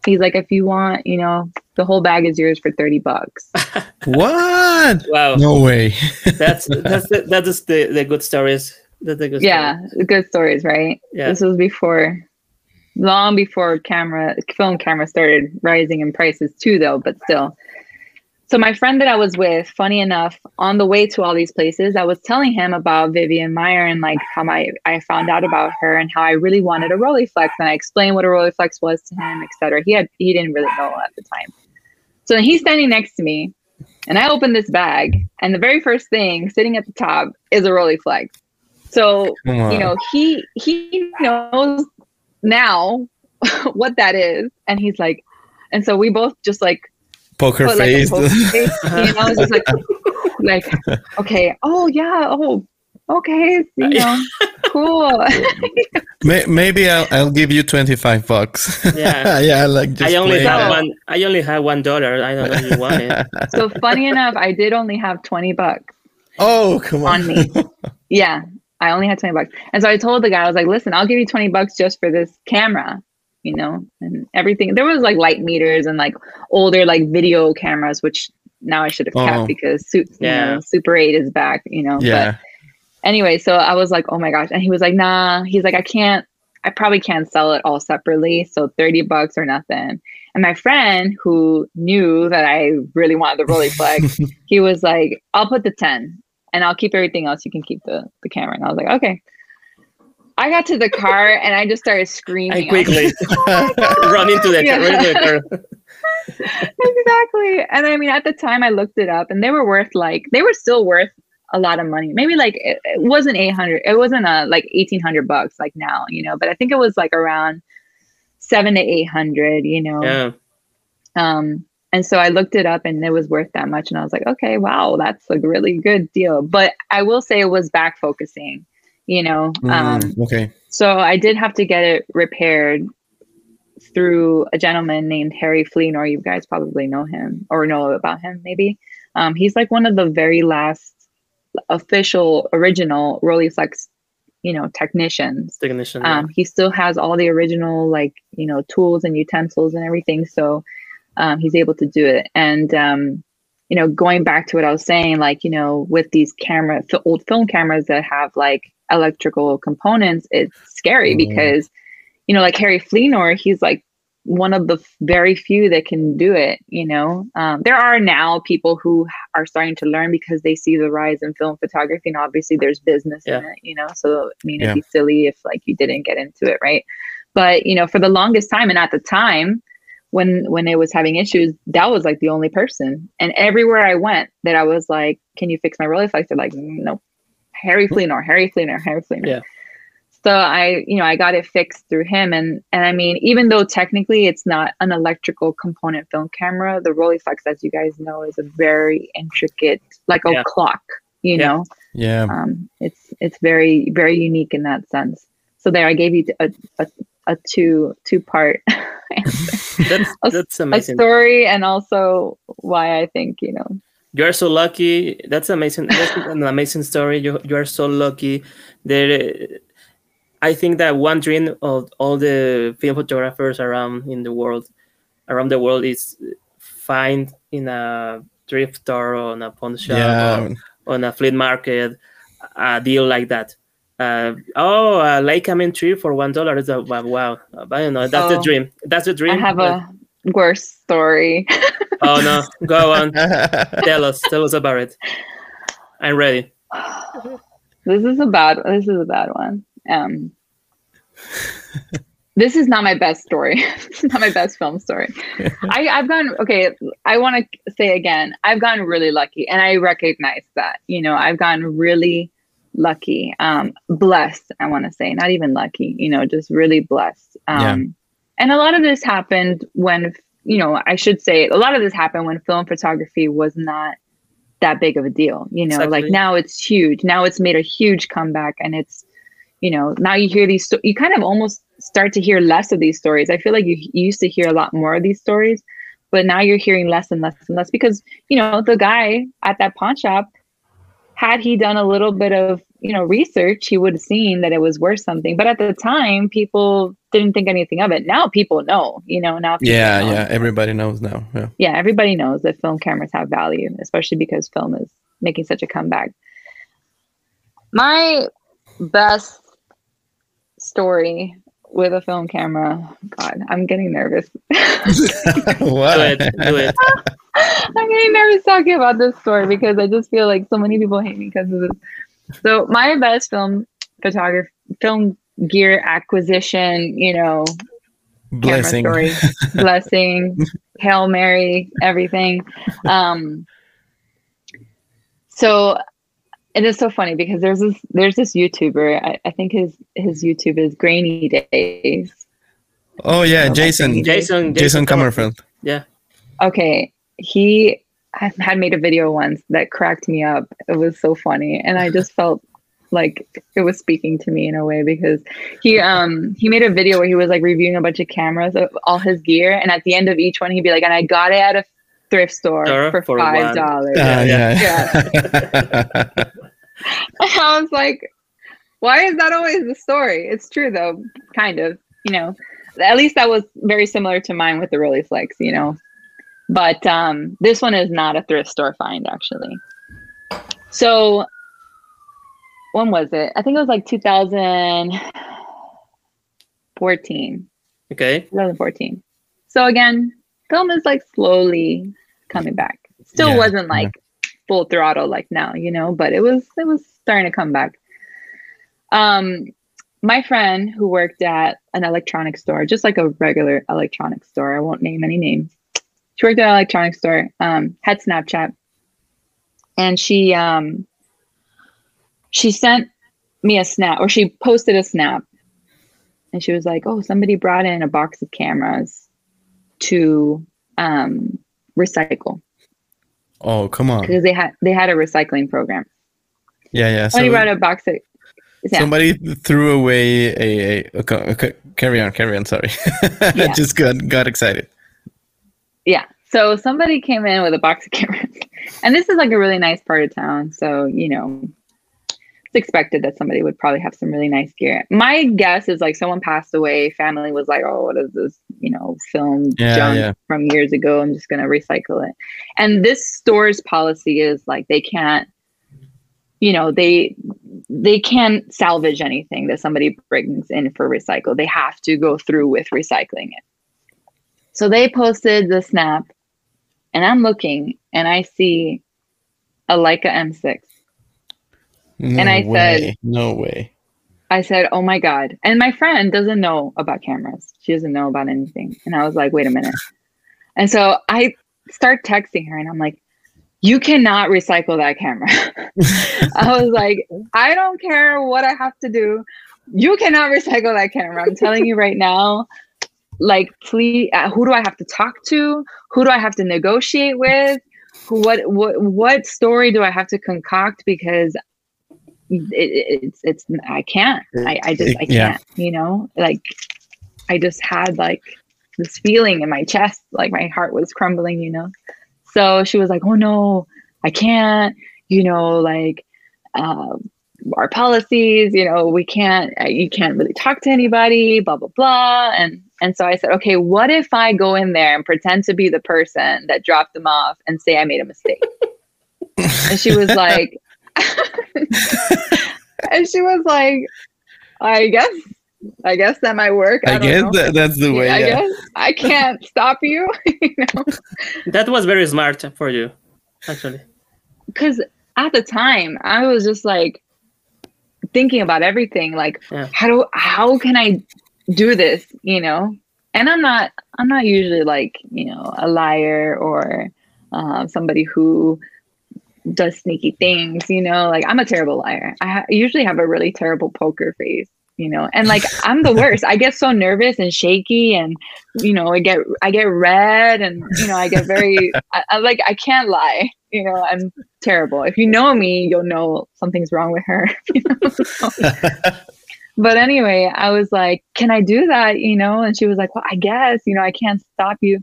he's like, if you want, you know, the whole bag is yours for 30 bucks. What? Wow. No way. That's that's the, that is the, the good stories. That's the good yeah, good stories, right? Yeah. This was before, long before camera, film camera started rising in prices too, though, but still. So my friend that I was with, funny enough, on the way to all these places, I was telling him about Vivian Maier and like how my I found out about her and how I really wanted a Rolleiflex, and I explained what a Rolleiflex was to him, etc. He had he didn't really know at the time. So he's standing next to me, and I open this bag, and the very first thing sitting at the top is a Rolleiflex. So you know he he knows now what that is, and he's like, and so we both just like poker put like face. poker face, you know, just like, like, okay, oh yeah, oh, okay, you know, cool. Maybe I'll, I'll give you 25 bucks. Yeah. yeah, like just I only play have So- one. I only have one dollar. I don't know if you want it. so funny enough, I did only have twenty bucks Oh, come on. on me. Yeah, I only had 20 bucks. And so I told the guy, I was like, listen, I'll give you 20 bucks just for this camera, you know, and everything. There was like light meters and like older like video cameras, which now I should have Oh. kept because su- Yeah. you know, Super 8 is back, you know. Yeah. But anyway, so I was like, oh my gosh. And he was like, nah, he's like, I can't, I probably can't sell it all separately. So 30 bucks or nothing. And my friend who knew that I really wanted the Rolleiflex, he was like, I'll put the 10 and I'll keep everything else. You can keep the, the camera. And I was like, okay. I got to the car and I just started screaming. I quickly run into the, Yeah. run into the car. exactly. And I mean, at the time, I looked it up, and they were worth like they were still worth a lot of money. Maybe like it, it wasn't eight hundred. It wasn't a like eighteen hundred bucks like now, you know. But I think it was like around seven to eight hundred, you know. Yeah. Um, and so I looked it up, and it was worth that much. And I was like, okay, wow, that's a really good deal. But I will say it was back focusing, you know. Um, Mm, okay. so I did have to get it repaired through a gentleman named Harry Fleenor. You guys probably know him or know about him, maybe. Um, he's like one of the very last official, original Rolleiflex, you know, technicians. Technician. yeah. Um, he still has all the original, like you know, tools and utensils and everything. So um, he's able to do it. And um, you know, going back to what I was saying, like you know, with these camera, f- old film cameras that have like electrical components, it's scary Mhm. because you know, like Harry Fleenor, he's like one of the very few that can do it. You know, um, there are now people who are starting to learn because they see the rise in film photography, and obviously there's business in it. You know, so I mean, Yeah. it'd be silly if like you didn't get into it, right? But you know, for the longest time, and at the time when when it was having issues, that was like the only person. And everywhere I went, that I was like, "Can you fix my Rolleiflex?" They're like, "Nope." Harry Fleenor, Harry Fleenor, Harry Fleenor. Yeah. So I, you know, I got it fixed through him, and and I mean, even though technically it's not an electrical component film camera, the Rolleiflex, as you guys know, is a very intricate, like a Yeah. clock. You Yeah. know, Yeah. um, it's it's very very unique in that sense. So there, I gave you a a, a two two part That's, a- that's a amazing. story, and also why I think you know. You are so lucky. That's amazing. That's an amazing story. You you are so lucky. There, I think that one dream of all the film photographers around in the world, around the world, is find in a thrift store or on a pawn shop Yeah. or on a flea market a deal like that. Uh, oh, a Leica main tree for one dollar is a wow. wow. I don't know. That's the Oh. dream. That's the dream. I have but- a worse story. Oh no, go on. Tell us. Tell us about it. I'm ready. this is a bad. This is a bad one. Um, this is not my best story. this is not my best film story. I, I've gone okay. I want to say again, I've gotten really lucky, and I recognize that. You know, I've gotten really lucky, um, blessed. I want to say, not even lucky. You know, just really blessed. Um, Yeah. And a lot of this happened when, you know, I should say, a lot of this happened when film photography was not that big of a deal. You know, like now it's huge. Now it's made a huge comeback, and it's you know now you hear these sto- you kind of almost start to hear less of these stories i feel like you, you used to hear a lot more of these stories but now you're hearing less and less and less because you know the guy at that pawn shop had he done a little bit of you know research he would have seen that it was worth something but at the time people didn't think anything of it now people know you know now people yeah. know. Yeah. Everybody knows now. Yeah. yeah everybody knows that film cameras have value especially because film is making such a comeback my best story with a film camera god i'm getting nervous what? Do it. Do it. i'm getting nervous talking about this story because i just feel like so many people hate me because of this so my best film photography film gear acquisition you know Blessing. camera story blessing hail mary everything um so it is so funny because there's this there's this youtuber i, I think his his youtube is grainy days Oh yeah, Jason. Jason. Jason Kummerfeldt. Yeah. okay he had had made a video once that cracked me up it was so funny and i just felt like it was speaking to me in a way because he um he made a video where he was like reviewing a bunch of cameras of all his gear and at the end of each one he'd be like and i got it at a thrift store Store for for five dollars Ah, Yeah, yeah. I was like, Why is that always the story? It's true though, kind of. You know, at least that was very similar to mine with the Rolleiflex. You know, but um, this one is not a thrift store find actually. So when was it? I think it was like 2014. Okay. 2014. So again, film is like slowly coming back. Still Yeah, wasn't like full throttle like now, you know, but it was it was starting to come back. Um my friend who worked at an electronics store, just like a regular electronics store, I won't name any names. She worked at an electronics store, um, had Snapchat, and she um she sent me a snap or she posted a snap and she was like, "Oh, somebody brought in a box of cameras to um, recycle Oh, come on. because they had they had a recycling program." Yeah, yeah. Somebody So brought a box of yeah, somebody threw away a, a, a, a carry on, carry on. Sorry, I Yeah. just got got excited. yeah. So somebody came in with a box of cameras, and this is like a really nice part of town. So you know, expected that somebody would probably have some really nice gear. My guess is like someone passed away, family was like, "Oh, what is this? You know, film Yeah, junk yeah. from years ago. I'm just gonna recycle it." And this store's policy is like they can't, you know, they they can't salvage anything that somebody brings in for recycle. They have to go through with recycling it. So they posted the snap, and I'm looking and I see a Leica M6. No And I way. said- no way. I said, "Oh my god!" And my friend doesn't know about cameras. She doesn't know about anything. And I was like, "Wait a minute." And so I start texting her, and I'm like, "You cannot recycle that camera." I was like, "I don't care what I have to do. You cannot recycle that camera. I'm telling you right now. Like, please, uh, who do I have to talk to? Who do I have to negotiate with? What what what story do I have to concoct? Because it, it, it's it's I can't. I, I just I can't. You know, like I just had like this feeling in my chest, like my heart was crumbling. You know, so she was like, "Oh no, I can't." You know, like uh, our policies. You know, we can't. uh, You can't really talk to anybody. Blah blah blah. And and so I said, "Okay, what if I go in there and pretend to be the person that dropped them off and say I made a mistake?" and she was like and she was like i guess i guess that might work i, I, guess that, that's the way. i yeah. guess i can't stop you you know That was very smart for you, actually. because at the time i was just like thinking about everything like Yeah. how do how can i do this you know and i'm not i'm not usually like you know a liar or uh, somebody who does sneaky things you know like i'm a terrible liar. I ha- usually have a really terrible poker face you know and like i'm the worst. I get so nervous and shaky and you know i get i get red and you know i get very I, I like i can't lie you know i'm terrible. If you know me you'll know something's wrong with her but anyway i was like can i do that? You know and she was like well i guess you know i can't stop you.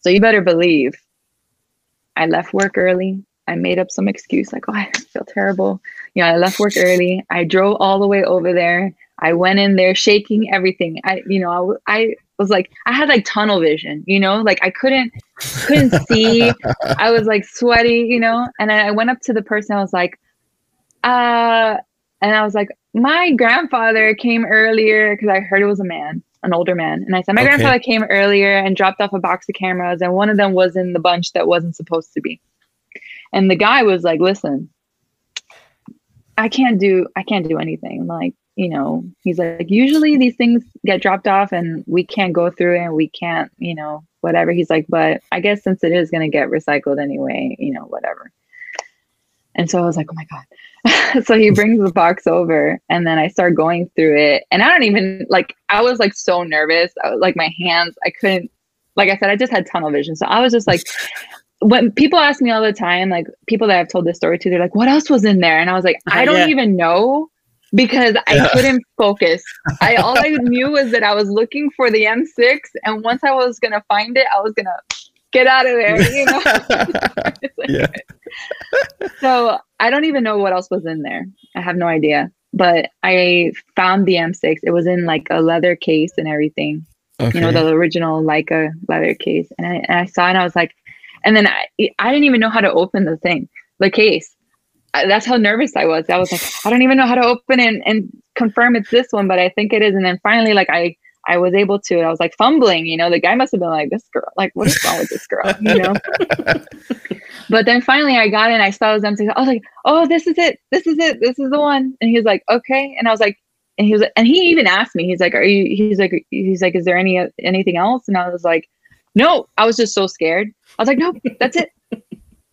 So you better believe i left work early. I made up some excuse like oh i feel terrible. You know i left work early. I drove all the way over there. I went in there shaking everything. I you know I was like i had like tunnel vision you know? Like i couldn't couldn't see. I was like sweaty you know? And i went up to the person. I was like uh and i was like my grandfather came earlier because i heard it was a man an older man. And i said my Okay. grandfather came earlier and dropped off a box of cameras and one of them was in the bunch that wasn't supposed to be. And the guy was like listen i can't do i can't do anything. Like you know he's like usually these things get dropped off and we can't go through it and we can't you know whatever. He's like but i guess since it is going to get recycled anyway you know whatever. And so i was like oh my god so he mm. brings the box over and then i start going through it and i don't even like i was like so nervous. I was like my hands i couldn't like i said i just had tunnel vision. So i was just like when people ask me all the time like people that i've told this story to they're like what else was in there? And i was like i don't Yeah. even know because i Yeah. couldn't focus. I all i knew was that i was looking for the m6 and once i was gonna find it i was gonna get out of there you know like- yeah. so I don't even know what else was in there. I have no idea. But I found the M6. It was in like a leather case and everything. Okay. You know, the original Leica leather case. And I, and I saw it and I was like, and then I, I didn't even know how to open the thing, the case. I- That's how nervous I was. I was like, I don't even know how to open it and, and confirm it's this one, but I think it is. And then finally, like I, I was able to. I was like fumbling. You know, the guy must have been like, "This girl, like, what is wrong with this girl?" You know. but then finally, I got in. I saw his empty. I was like, "Oh, this is it. This is it. This is the one." And he was like, "Okay." And I was like, and he was, and he even asked me. He's like, "Are you?" He's like, "He's like, is there any anything else?" And I was like, "No." I was just so scared. I was like, "Nope, that's it."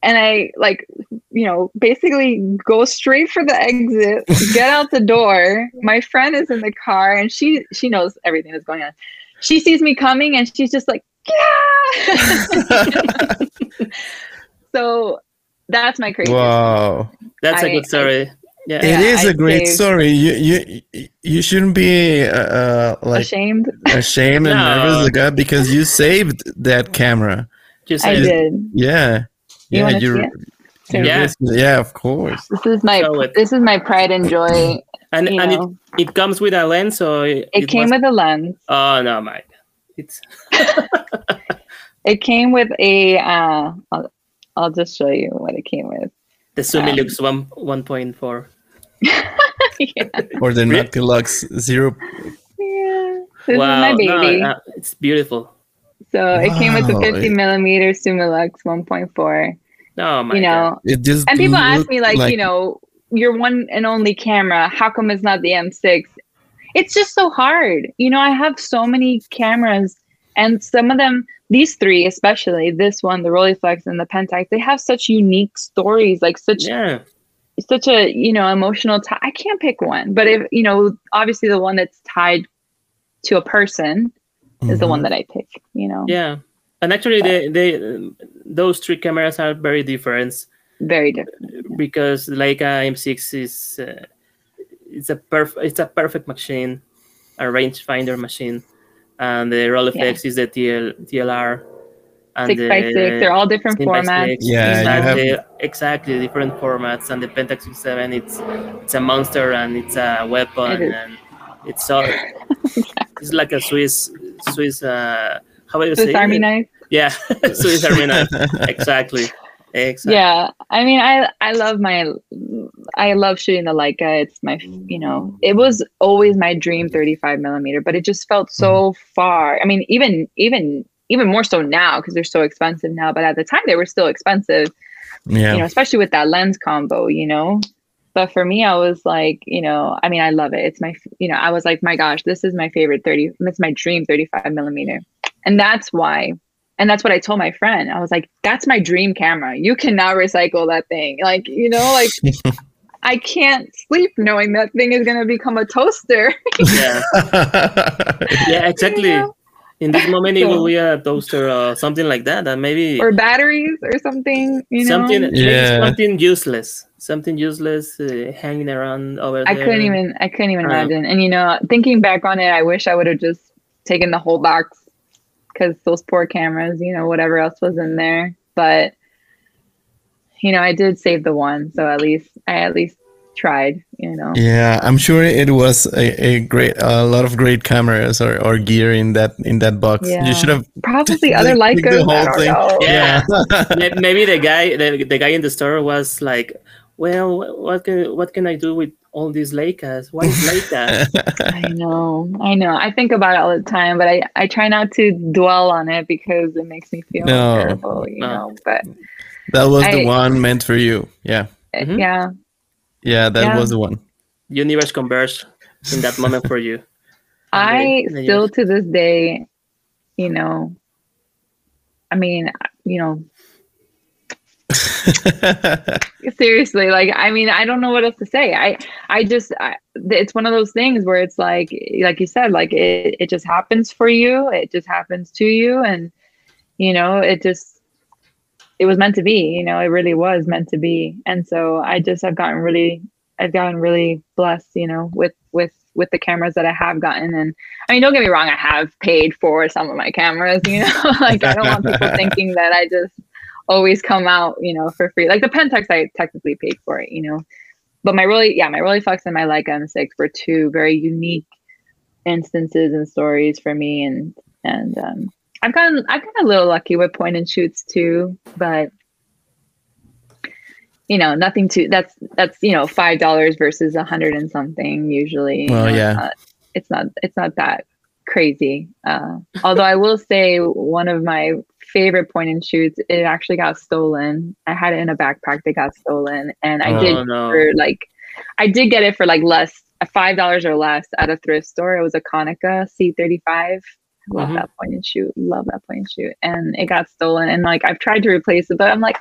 And I like, you know, basically go straight for the exit, get out the door. My friend is in the car and she she knows everything that's going on. She sees me coming and she's just like, yeah. so that's my crazy. wow. That's a I- good story. Yeah. It Yeah, is I a great saved- story. You you you shouldn't be uh, uh, like Ashamed. ashamed and No. nervous like that because you saved that camera. Just I did. Yeah. You Yeah, wanna you see it? you Yeah. risked yeah, of course. This is my Show it. this is my pride and joy. and and it, know, it comes with a lens, so it, it came was- with a lens. Oh no, Mike. It's It came with a. Uh, I'll, I'll just show you what it came with. the Um, Summilux one one point four. yeah. Or the Re- Noctilux zero. yeah. This wow, is my no, uh, it's beautiful. So it came with the 50 millimeter Summilux 1.4. Oh my You know, It and people ask me like, you know, your one and only camera. How come it's not the M6? It's just so hard. You know, I have so many cameras, and some of them, these three especially, this one, the Rolleiflex and the Pentax, they have such unique stories, like such Yeah. such a you know emotional tie. I can't pick one, but if you know, obviously the one that's tied to a person is the one that I pick. You know, Yeah. And actually, they, they those three cameras are very different very different. because Leica M6 is uh, it's a perf- it's a perfect machine, a rangefinder machine, and the Rolleiflex is the TL TLR. And Six by six, they're all different formats. six, Yeah, exactly, have- exactly different formats. And the Pentax Seven, it's it's a monster and it's a weapon It is. and it's all it's like a Swiss Swiss uh, how do you Swiss say Army it? knife. Yeah, Swiss Army knife. Exactly. Exactly. Yeah, I mean, I I love my, I love shooting the Leica. It's my, you know, it was always my dream 35 millimeter, but it just felt so far. I mean, even even even more so now because they're so expensive now. But at the time, they were still expensive. Yeah. you know, especially with that lens combo, you know. But for me, I was like, you know, I mean, I love it. It's my, you know, I was like, my gosh, this is my favorite 30, it's my dream 35 millimeter. And that's why, and that's what I told my friend. I was like, that's my dream camera. You cannot recycle that thing. Like, you know, like I can't sleep knowing that thing is going to become a toaster. Yeah. Yeah. Exactly. You know? In this moment, it So- will be a toaster or something like that, and maybe or batteries or something, you know. something Yeah. something useless, something useless uh, hanging around over I there. couldn't even I couldn't even Uh, imagine. And you know, thinking back on it, I wish I would have just taken the whole box because those poor cameras, you know, whatever else was in there. But you know, I did save the one, so at least I at least tried. You know, Yeah, I'm sure it was a, a great, a lot of great cameras or, or gear in that in that box. Yeah. You should have. probably Like, other take the whole thing. know. Yeah. May- maybe the guy the, the guy in the store was like well what can what can i do with all these Leicas? what is Leica I know, I know. I think about it all the time, but I I try not to dwell on it because it makes me feel No. terrible. You No. know, but that was the one meant for you. Yeah, uh, Mhm. yeah, yeah, that Yeah. was the one. universe converged in that moment for you I And then- still to this day, you know, I mean, you know, seriously, like, I mean, I don't know what else to say. I, I just, I, it's one of those things where it's like, like you said, like it, it just happens for you. It just happens to you. And, you know, it just, it was meant to be, you know, it really was meant to be. And so I just have gotten really, I've gotten really blessed, you know, with, with, with the cameras that I have gotten. And I mean, don't get me wrong, I have paid for some of my cameras, you know, like I don't want people thinking that I just always come out, you know, for free. Like the Pentax, I technically paid for it, you know. But my really, yeah, my Rolleiflex and my Leica M6 were two very unique instances and stories for me, and and um, I've gotten I've gotten a little lucky with point and shoots too, but you know, nothing to that's that's you know five dollars versus a hundred and something usually. Well, you know, yeah. it's not, it's not it's not that crazy. Uh, although I will say one of my favorite point and shoots, it actually got stolen. I had it in a backpack that got stolen, and I Oh, did no. for like I did get it for like less five dollars or less at a thrift store. It was a Konica C35. Love Mhm. that point and shoot. Love that point and shoot. And it got stolen. And like I've tried to replace it, but I'm like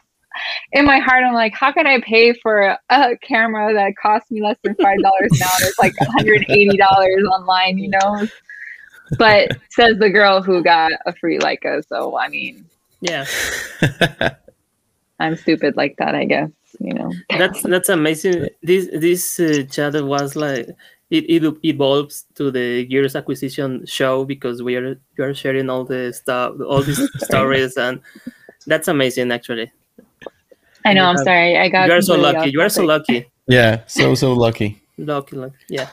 in my heart, I'm like, how can I pay for a camera that cost me less than five dollars now? It's like 180 dollars online, you know. But says the girl who got a free Leica. So I mean, Yeah, I'm stupid like that, I guess. You know. that's that's amazing. This this uh, chat was like it, it evolves to the Gears acquisition show because we are you are sharing all the stuff, all these stories, and that's amazing. Actually, I know. I'm have- sorry. I got. you are so lucky. You are so lucky. yeah, so so lucky. Lucky, lucky. Yeah.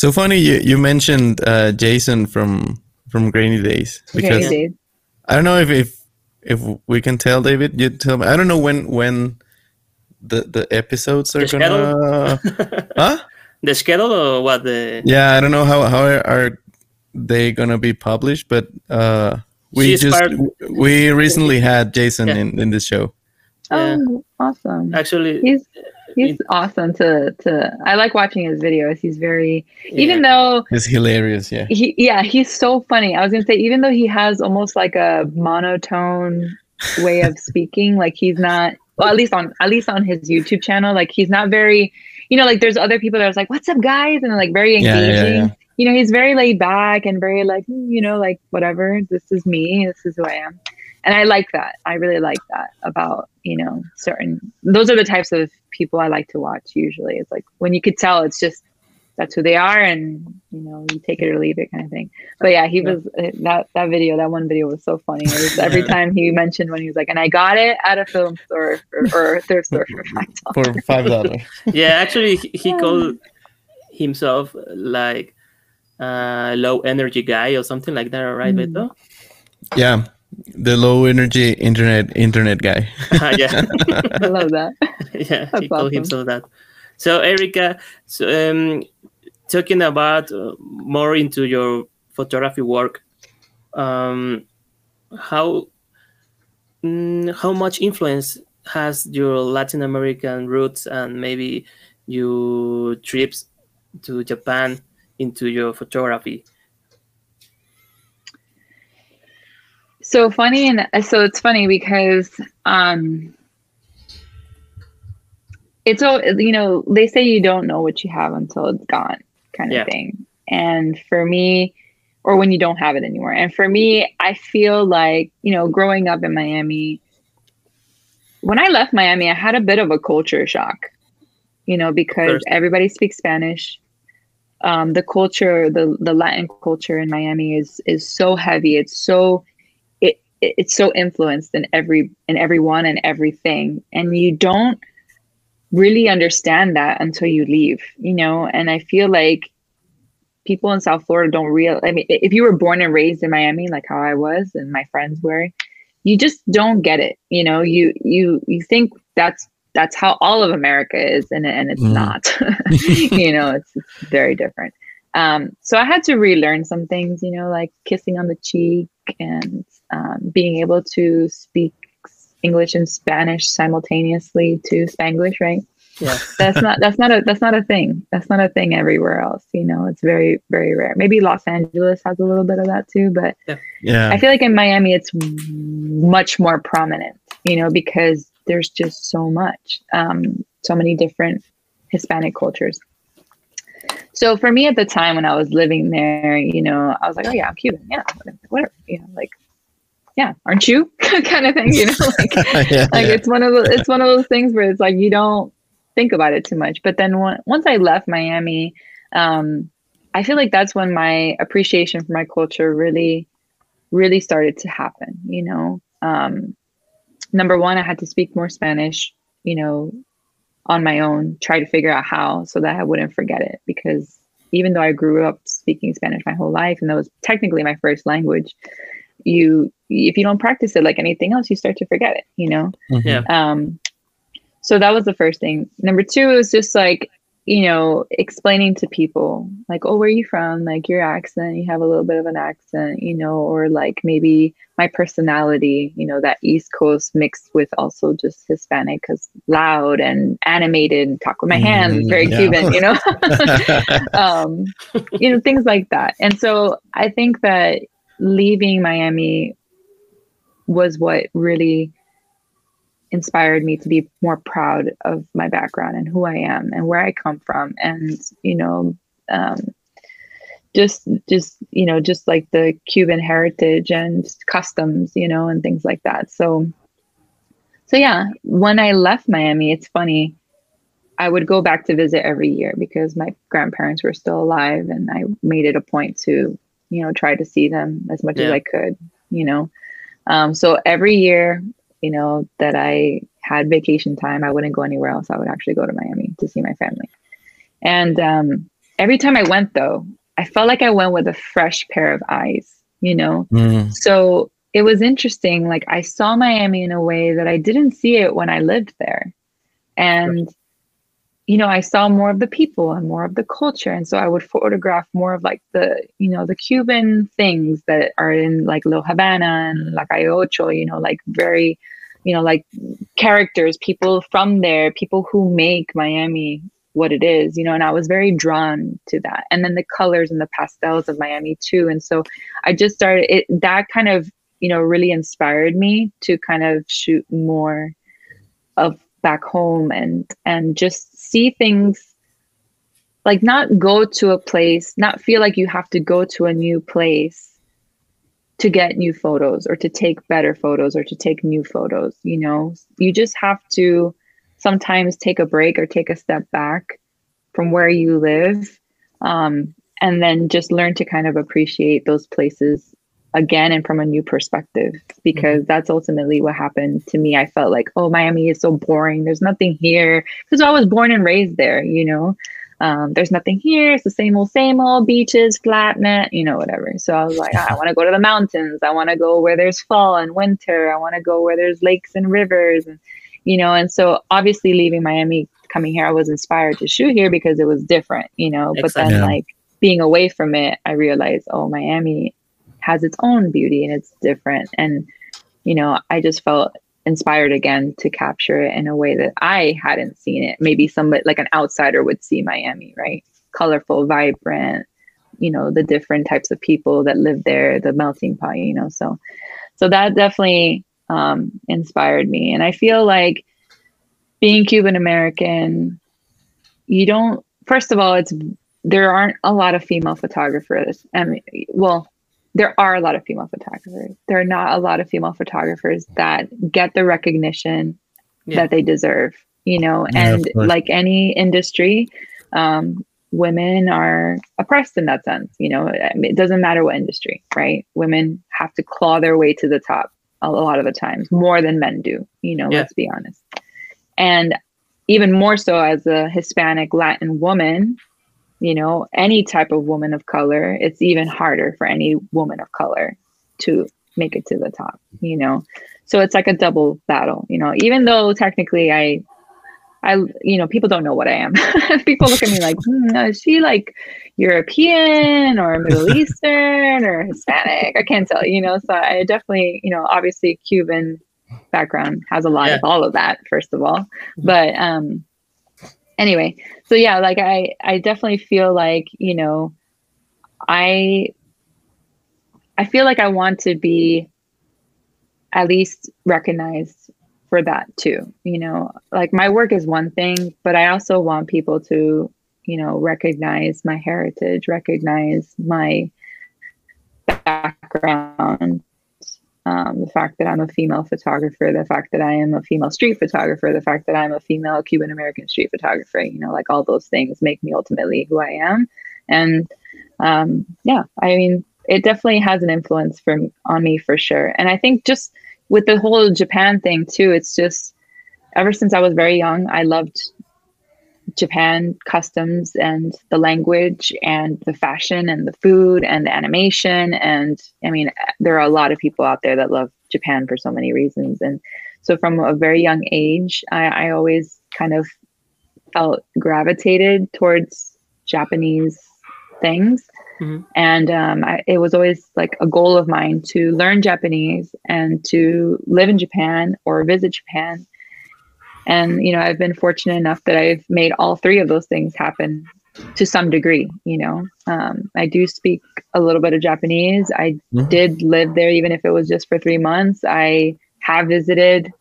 So funny you you mentioned uh, Jason from from Grainy Days Okay, because Dave. I don't know if, if if we can tell David. You tell me. I don't know when when the the episodes are The gonna. huh? the schedule or what the Yeah, I don't know how how are they gonna be published, but uh, we She's just part- we recently had Jason Yeah. in in this show. Yeah. Oh, awesome. actually He's he's awesome to to. I like watching his videos. He's very even though he's hilarious. Yeah. he yeah he's so funny. I was gonna say even though he has almost like a monotone way of speaking, like he's not well at least on at least on his YouTube channel, like he's not very. You know, like there's other people that are like, "What's up, guys?" and like very engaging. yeah, yeah. You know, he's very laid back and very like, "Mm, you know, like whatever. This is me. This is who I am. and I like that. I really like that about you know certain. Those are the types of people I like to watch. Usually, it's like when you could tell it's just that's who they are, and you know you take it or leave it kind of thing. But yeah, he Yeah. was uh, that that video. That one video was so funny. It was every time he mentioned when he was like, and I got it at a film store or, or a thrift store for five dollars. for five dollars. yeah actually he, he called himself like uh low energy guy or something like that right Mm. Beto? yeah, the low energy internet internet guy. yeah I love that. yeah That's he called awesome. himself that so erica so um talking about uh, more into your photography work um how mm, how much influence has your latin american roots and maybe your trips to japan into your photography so funny and so it's funny because um it's all you know they say you don't know what you have until it's gone kind of Yeah. thing and for me or when you don't have it anymore and for me i feel like you know growing up in miami when i left miami i had a bit of a culture shock you know because First. everybody speaks spanish um, the culture the the latin culture in miami is is so heavy it's so it, it it's so influenced in every in everyone and everything. And you don't really understand that until you leave you know? And i feel like people in south florida don't real i mean if you were born and raised in miami like how i was and my friends were you just don't get it you know? You you you think that's that's how all of america is and, and it's Mm. not you know? It's, it's very different. Um, so i had to relearn some things you know like kissing on the cheek and um, being able to speak english and spanish simultaneously to spanglish right? Yeah. That's not that's not a that's not a thing. That's not a thing everywhere else you know? It's very very rare. Maybe los angeles has a little bit of that too but Yeah, I feel like in Miami it's much more prominent, you know, because there's just so much, um, so many different Hispanic cultures. So for me at the time when I was living there, you know, I was like, oh yeah, I'm Cuban, yeah, whatever, you know, like, yeah, aren't you, kind of thing, you know, like, yeah, like yeah. it's one of the, it's one of those things where it's like you don't think about it too much. But then one, once I left Miami, um, I feel like that's when my appreciation for my culture really, really started to happen. You know, um, number one, I had to speak more Spanish, you know, on my own, try to figure out how so that I wouldn't forget it. Because even though I grew up speaking Spanish my whole life, and that was technically my first language, you if you don't practice it like anything else, you start to forget it, you know? Mm-hmm. Yeah. Um, so that was the first thing. Number two was just like you know, explaining to people like, oh, where are you from? Like your accent, you have a little bit of an accent, you know, or like maybe my personality, you know, that East Coast mixed with also just Hispanic because loud and animated, talk with my hands, very mm, yeah. Cuban, you know, um, you know, things like that. And so I think that leaving Miami was what really inspired me to be more proud of my background and who I am and where I come from. And you know um, just just you know just like the Cuban heritage and customs you know and things like that. So so yeah when I left Miami it's funny I would go back to visit every year because my grandparents were still alive and I made it a point to you know try to see them as much yeah. as I could you know. Um, so every year you know, that I had vacation time, I wouldn't go anywhere else. I would actually go to Miami to see my family. And um, every time I went, though, I felt like I went with a fresh pair of eyes, you know? Mm. So it was interesting. Like I saw Miami in a way that I didn't see it when I lived there. And you know, I saw more of the people and more of the culture. And so I would photograph more of like the, you know, the Cuban things that are in like La Habana and La Calle Ocho, you know, like very, you know, like characters, people from there, people who make Miami what it is, you know, and I was very drawn to that. And then the colors and the pastels of Miami too. And so I just started it, that kind of, you know, really inspired me to kind of shoot more of back home and and just see things like not go to a place not feel like you have to go to a new place to get new photos or to take better photos or to take new photos you know? You just have to sometimes take a break or take a step back from where you live um, and then just learn to kind of appreciate those places again and from a new perspective because mm-hmm. that's ultimately what happened to me. I felt like, oh, Miami is so boring. There's nothing here because I was born and raised there, you know. Um, there's nothing here. It's the same old, same old beaches, flat net, you know, whatever. So I was like, I want to go to the mountains. I want to go where there's fall and winter. I want to go where there's lakes and rivers, and you know. And so obviously, leaving Miami, coming here, I was inspired to shoot here because it was different, you know. But then, yeah. like being away from it, I realized, oh, Miami has its own beauty and it's different. And, you know, I just felt inspired again to capture it in a way that I hadn't seen it. Maybe somebody like an outsider would see Miami, right? Colorful, vibrant, you know, the different types of people that live there, the melting pot, you know. So so that definitely um, inspired me. And I feel like being Cuban American, you don't first of all, it's there aren't a lot of female photographers. I mean, well, there are a lot of female photographers. There are not a lot of female photographers that get the recognition yeah. that they deserve, you know, yeah, and like any industry, um, women are oppressed in that sense, you know, I mean, it doesn't matter what industry, right? Women have to claw their way to the top a lot of the times more than men do, you know, yeah. let's be honest. And even more so as a Hispanic Latin woman, you know, any type of woman of color, it's even harder for any woman of color to make it to the top, you know. So it's like a double battle, you know. Even though technically I I you know, people don't know what I am. people look at me like, hmm, is she like European or Middle Eastern or Hispanic? I can't tell, you know. So I definitely, you know, obviously Cuban background has a lot yeah. of all of that, first of all. Mm-hmm. But um anyway, so yeah, like I I definitely feel like, you know, I I feel like I want to be at least recognized for that too. You know, like my work is one thing, but I also want people to, you know, recognize my heritage, recognize my background, um, the fact that I'm a female photographer, the fact that I am a female street photographer, the fact that I'm a female Cuban American street photographer, you know, like all those things make me ultimately who I am. And um, yeah, I mean, it definitely has an influence for on me for sure. And I think just with the whole Japan thing too, it's just ever since I was very young, I loved Japan customs and the language and the fashion and the food and the animation. And I mean, there are a lot of people out there that love Japan for so many reasons. And so from a very young age, I, I always kind of felt gravitated towards Japanese things. Mm-hmm. And um, I, it was always like a goal of mine to learn Japanese and to live in Japan or visit Japan and, you know, I've been fortunate enough that I've made all three of those things happen to some degree. You know, um, I do speak a little bit of Japanese. I mm-hmm. did live there, even if it was just for three months. I have visited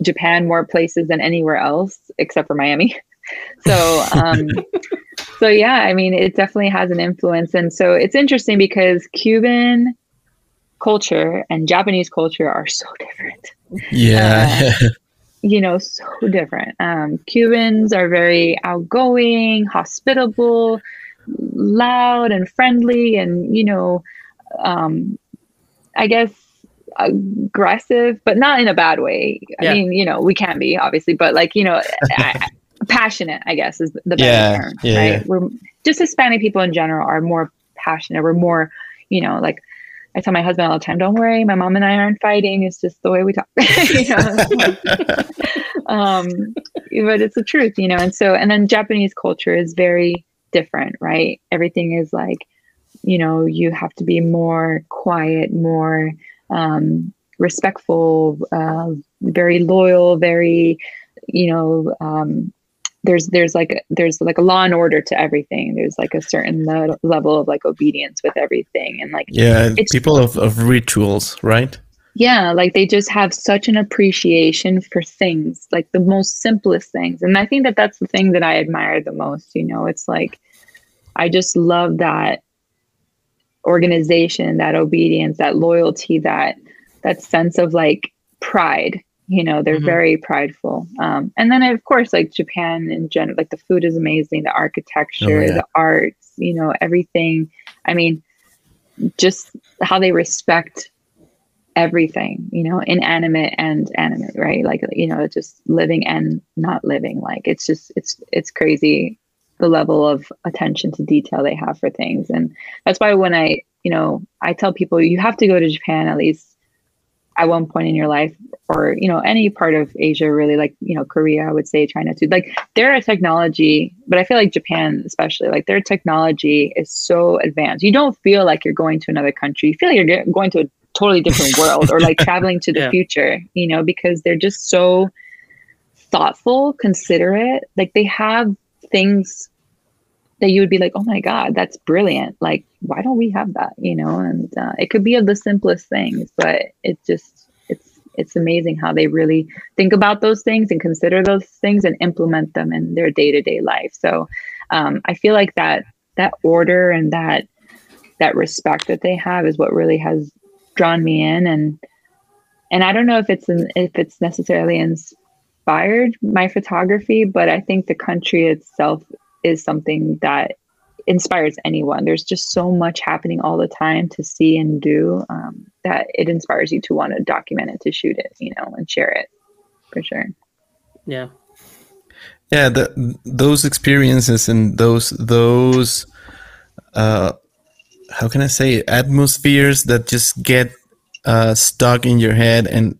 Japan more places than anywhere else except for Miami. so, um, so yeah, I mean, it definitely has an influence. And so it's interesting because Cuban culture and Japanese culture are so different. Yeah. Uh, you know, so different. Um, Cubans are very outgoing, hospitable, loud, and friendly, and you know, um, I guess aggressive, but not in a bad way. I yeah. mean, you know, we can be obviously, but like you know, I, passionate. I guess is the better yeah, term, yeah, right? Yeah. We're just Hispanic people in general are more passionate. We're more, you know, like I tell my husband all the time, don't worry, my mom and I aren't fighting. It's just the way we talk. um, but it's the truth, you know. And so, and then Japanese culture is very different, right? Everything is like, you know, you have to be more quiet, more um, respectful, uh, very loyal, very, you know, um, there's there's like there's like a law and order to everything. There's like a certain le- level of like obedience with everything and like yeah people of, of rituals right? Yeah like they just have such an appreciation for things like the most simplest things. And i think that that's the thing that i admire the most you know? It's like i just love that organization that obedience that loyalty that that sense of like pride you know they're mm-hmm. very prideful. Um, and then of course like japan in general like the food is amazing the architecture oh, yeah. the arts you know everything. I mean just how they respect everything you know inanimate and animate right? Like you know just living and not living. Like it's just it's it's crazy the level of attention to detail they have for things. And that's why when i you know i tell people you have to go to japan at least at one point in your life or you know any part of asia really like you know korea i would say china too. Like their technology but i feel like japan especially like their technology is so advanced. You don't feel like you're going to another country. You feel like you're going to a totally different world or like traveling to the yeah. future you know because they're just so thoughtful considerate. Like they have things that you would be like, oh my God, that's brilliant. Like, why don't we have that? You know, and uh, it could be of the simplest things, but it just, it's, it's amazing how they really think about those things and consider those things and implement them in their day to day life. So um, I feel like that, that order and that, that respect that they have is what really has drawn me in. And, and I don't know if it's, in, if it's necessarily inspired my photography, but I think the country itself is something that inspires anyone. There's just so much happening all the time to see and do um, that it inspires you to want to document it, to shoot it, you know, and share it for sure. Yeah. Yeah, the, those experiences and those those uh, how can I say atmospheres that just get uh, stuck in your head and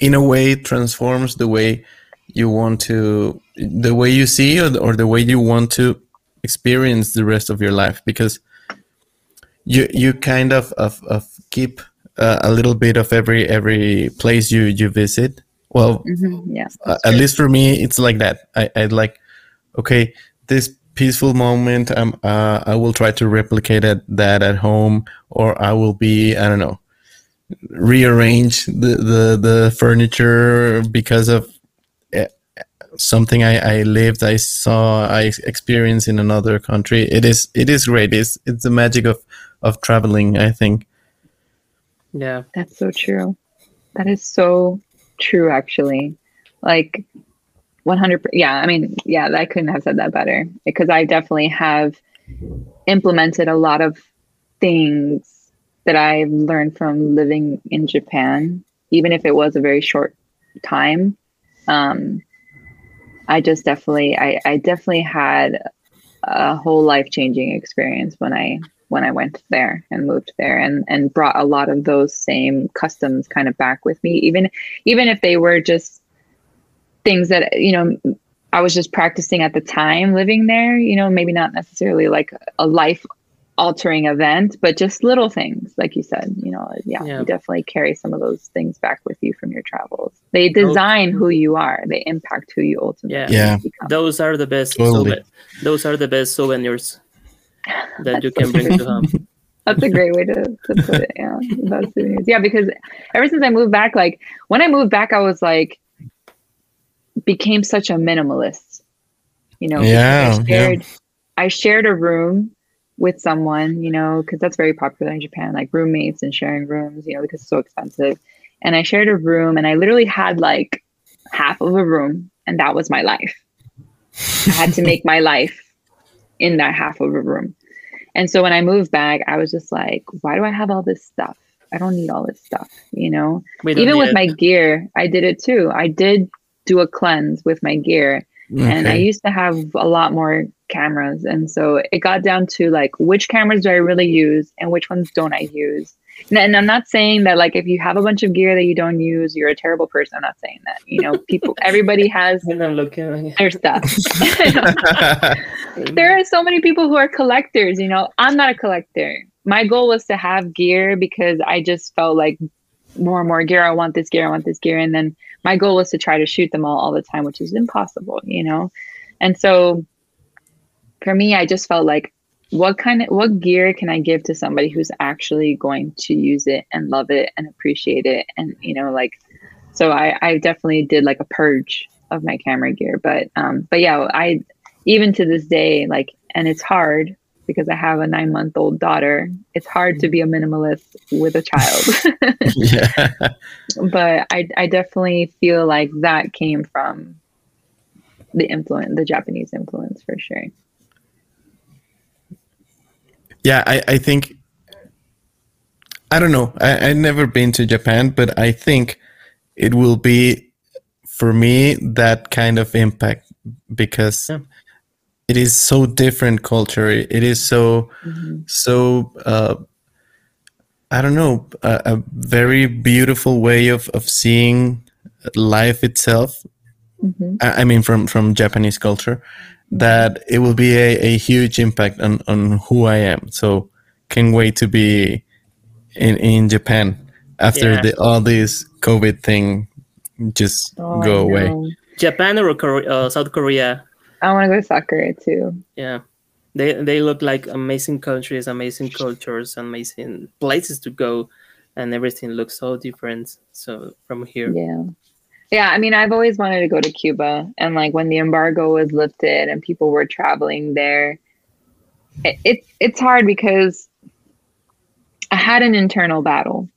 in a way transforms the way you want to the way you see or the, or the way you want to experience the rest of your life? Because you you kind of of, of keep uh, a little bit of every every place you you visit. Well mm-hmm. yeah. uh, at least for me it's like that. I i like okay this peaceful moment um uh, i will try to replicate it, that at home or i will be i don't know rearrange the the, the furniture because of something I, I lived, I saw, I experienced in another country. It is it is great. It's it's the magic of of traveling. I think. Yeah, that's so true. That is so true. Actually, like one hundred. Yeah, I mean, yeah, I couldn't have said that better because I definitely have implemented a lot of things that I've learned from living in Japan even if it was a very short time. Um, I just definitely, I, I definitely had a whole life changing experience when I when I went there and moved there and and brought a lot of those same customs kind of back with me. Even even if they were just things that you know I was just practicing at the time living there you know maybe not necessarily like a life altering event but just little things like you said you know yeah, yeah, you definitely carry some of those things back with you from your travels they design who you are they impact who you ultimately yeah, yeah. those are the best totally. those are the best souvenirs that you can bring to home. That's a great way to, to put it. Yeah. About souvenirs. Yeah, because ever since I moved back, like when I moved back, I was like became such a minimalist. You know, yeah, I shared yeah. I shared a room with someone, you know, because that's very popular in Japan, like roommates and sharing rooms, you know, because it's so expensive. And I shared a room and I literally had like half of a room and that was my life. I had to make my life in that half of a room. And so when I moved back, I was just like, why do I have all this stuff? I don't need all this stuff, you know? Even with it. my gear, I did it too. I did do a cleanse with my gear. Okay. And I used to have a lot more cameras. And so it got down to like, which cameras do I really use and which ones don't I use? And I'm not saying that like if you have a bunch of gear that you don't use, you're a terrible person. I'm not saying that. You know, people, everybody has their stuff. there are so many people who are collectors. You know, I'm not a collector. My goal was to have gear because I just felt like more and more gear. I want this gear. I want this gear. And then my goal was to try to shoot them all all the time, which is impossible. You know, and so for me, I just felt like what kind of what gear can I give to somebody who's actually going to use it and love it and appreciate it and you know like so I I definitely did like a purge of my camera gear but um but yeah I even to this day like and it's hard because I have a 9 month old daughter it's hard to be a minimalist with a child but I I definitely feel like that came from the influence the Japanese influence for sure yeah, I, I think I don't know. I, I've never been to Japan, but I think it will be for me that kind of impact because yeah. It is so different culture. It is so mm-hmm. so uh, I don't know a, a, very beautiful way of of seeing life itself. Mm-hmm. I, I mean, from from Japanese culture, that it will be a, a huge impact on, on who I am. So can't wait to be in, in Japan after yeah. the, all this COVID thing just oh, go away. Japan or Korea, uh, South Korea? I want to go to Korea too. Yeah. They, they look like amazing countries, amazing cultures, amazing places to go, and everything looks so different. So from here, yeah, yeah, I mean, I've always wanted to go to Cuba, and like when the embargo was lifted and people were traveling there, it, it's it's hard because I had an internal battle.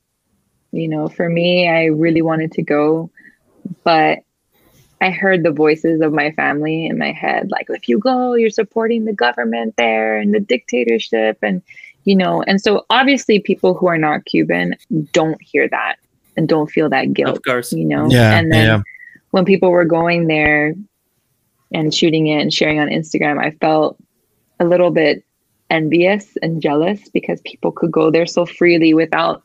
You know, for me, I really wanted to go, but I heard the voices of my family in my head, like, if you go, you're supporting the government there and the dictatorship, and you know, and so obviously, people who are not Cuban don't hear that and don't feel that guilt. Of course. You know? Yeah. And then yeah. when people were going there and shooting it and sharing on Instagram, I felt a little bit envious and jealous because people could go there so freely without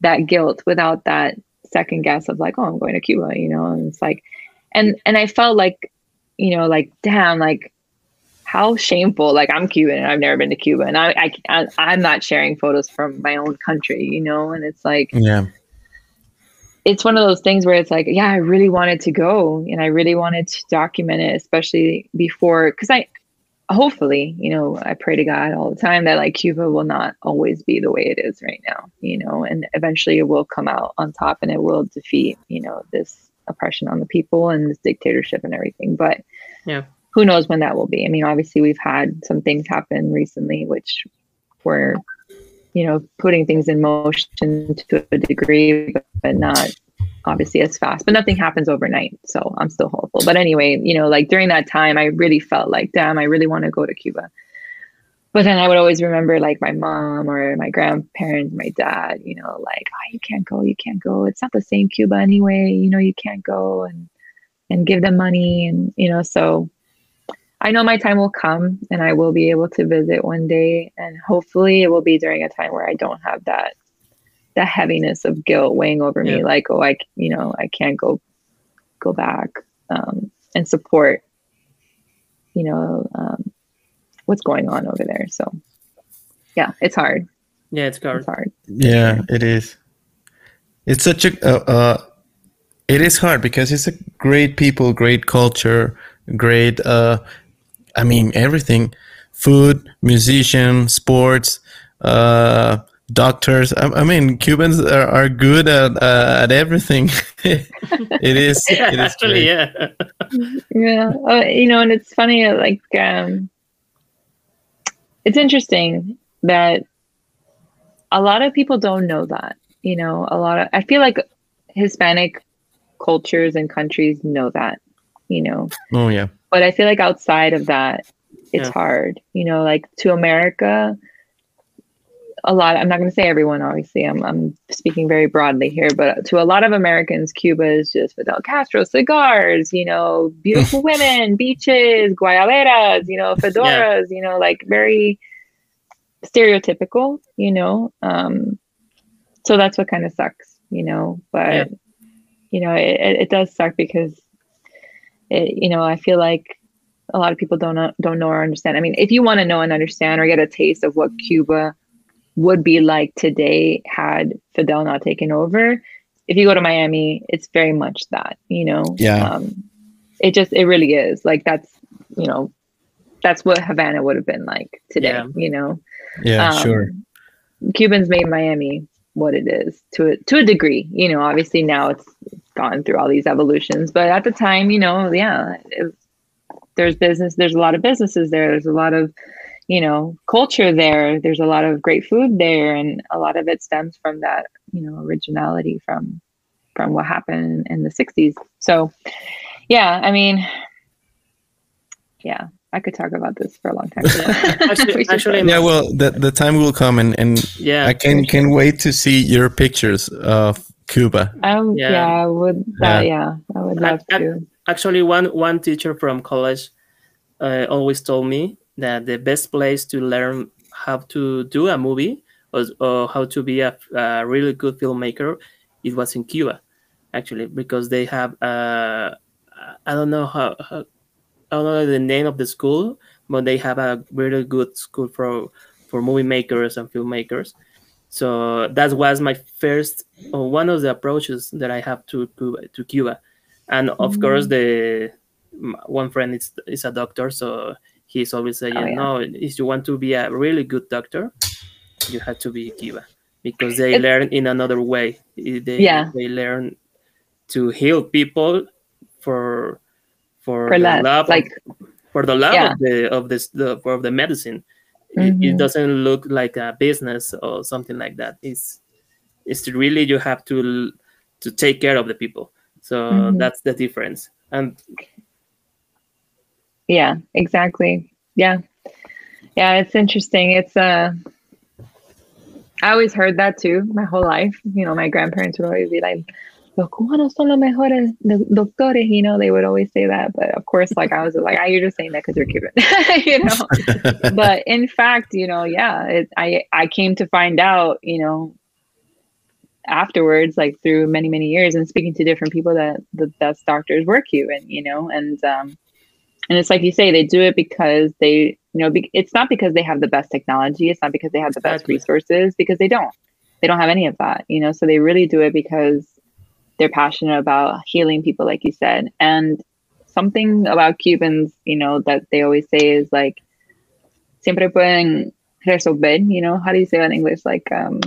that guilt, without that second guess of like, oh, I'm going to Cuba, you know? And it's like, and and I felt like, you know, like damn, like how shameful. Like I'm Cuban and I've never been to Cuba, and I, I I'm not sharing photos from my own country, you know. And it's like, yeah, it's one of those things where it's like, yeah, I really wanted to go and I really wanted to document it, especially before, because I, hopefully, you know, I pray to God all the time that like Cuba will not always be the way it is right now, you know, and eventually it will come out on top and it will defeat, you know, this oppression on the people and this dictatorship and everything. But yeah, who knows when that will be? I mean, obviously, we've had some things happen recently, which were you know, putting things in motion to a degree, but not obviously as fast. But nothing happens overnight. So I'm still hopeful. But anyway, you know, like during that time, I really felt like, damn, I really want to go to Cuba. But then I would always remember like my mom or my grandparents, my dad, you know, like, oh, you can't go, you can't go. It's not the same Cuba anyway. You know, you can't go and and give them money and you know, so I know my time will come and I will be able to visit one day and hopefully it will be during a time where I don't have that that heaviness of guilt weighing over me like oh I you know I can't go go back um, and support you know um, what's going on over there so yeah it's hard Yeah, it's hard. it's hard Yeah, it is. It's such a uh, uh, it is hard because it's a great people, great culture, great. Uh, I mean everything, food, musician, sports, uh, doctors. I, I mean Cubans are, are good at uh, at everything. it is. Yeah, it is actually, great. yeah. yeah uh, you know and it's funny like um it's interesting that a lot of people don't know that you know a lot of i feel like hispanic cultures and countries know that you know Oh yeah. but i feel like outside of that it's Yeah. hard you know like to america a lot i'm not going to say everyone obviously I'm, I'm speaking very broadly here but to a lot of americans cuba is just fidel castro cigars you know beautiful women beaches guayaberas you know fedoras you know like very stereotypical you know um so that's what kind of sucks you know but Yeah. you know it, it it does suck because it, you know i feel like a lot of people don't know, don't know or understand i mean if you want to know and understand or get a taste of what cuba would be like today had fidel not taken over if you go to miami it's very much that you know Yeah. um, it just it really is like that's you know that's what havana would have been like today Yeah. you know Yeah. Um, sure. Cubans made Miami what it is to a, to a degree. You know, obviously now it's gone through all these evolutions, but at the time, you know, yeah, it, there's business. There's a lot of businesses there. There's a lot of, you know, culture there. There's a lot of great food there, and a lot of it stems from that, you know, originality from from what happened in the '60s. So, yeah, I mean, yeah, I could talk about this for a long time. Actually- actually. Yeah. Well, the the time will come, and and Yeah. I can can wait to see your pictures of Cuba. Um, Yeah. yeah. I would. That, yeah. I would I- love I- to. actually one one teacher from college uh, always told me that the best place to learn how to do a movie or, or how to be a, a really good filmmaker it was in cuba actually because they have uh, i don't know how, how i don't know the name of the school but they have a really good school for for movie makers and filmmakers so that was my first or one of the approaches that i have to cuba, to cuba and of Mm. course the one friend is is a doctor so he's always saying Oh, yeah. no if you want to be a really good doctor you have to be cuba because they It's- learn in another way they, Yeah. they learn to heal people for for, For the love of- like- for the love Yeah. of the of this the of the medicine it, it Mhm. doesn't look like a business or something like that it's it's really you have to to take care of the people so Mhm. that's the difference and Yeah. Exactly. Yeah. Yeah. It's interesting. It's uh. I always heard that too my whole life. You know, my grandparents would always be like, "Los cubanos son los mejores doctores." You know, they would always say that. But of course, like I was like, "Ah, you're just saying that because you're Cuban," you know. but in fact, you know, yeah, it, I I came to find out, you know, afterwards, like through many many years, and speaking to different people that the best doctors were Cuban, you know, and um, and it's like you say, they do it because they, you know, be, it's not because they have the best technology, it's not because they have the best resources, because they don't, they don't have any of that, you know. So they really do it because they're passionate about healing people, like you said, and something about Cubans, you know, that they always say is like, siempre pueden resolver, you know, how do you say that in English? Like, um,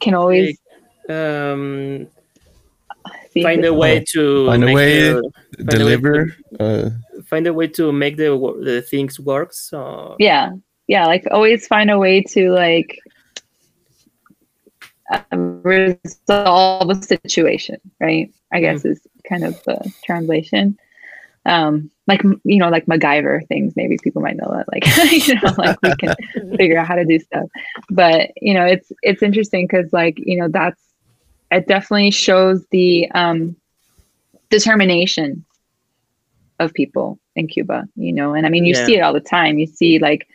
can always um, find a way to Find a make way the- find a way to- Deliver. Uh, find a way to make the the things work so yeah yeah like always find a way to like um, resolve a situation right i guess is kind of the translation um, like you know, like MacGyver things. Maybe people might know that, like you know, like we can figure out how to do stuff. But you know, it's it's interesting because like you know that's it definitely shows the um, determination of people in Cuba. You know, and I mean, you Yeah. see it all the time. You see like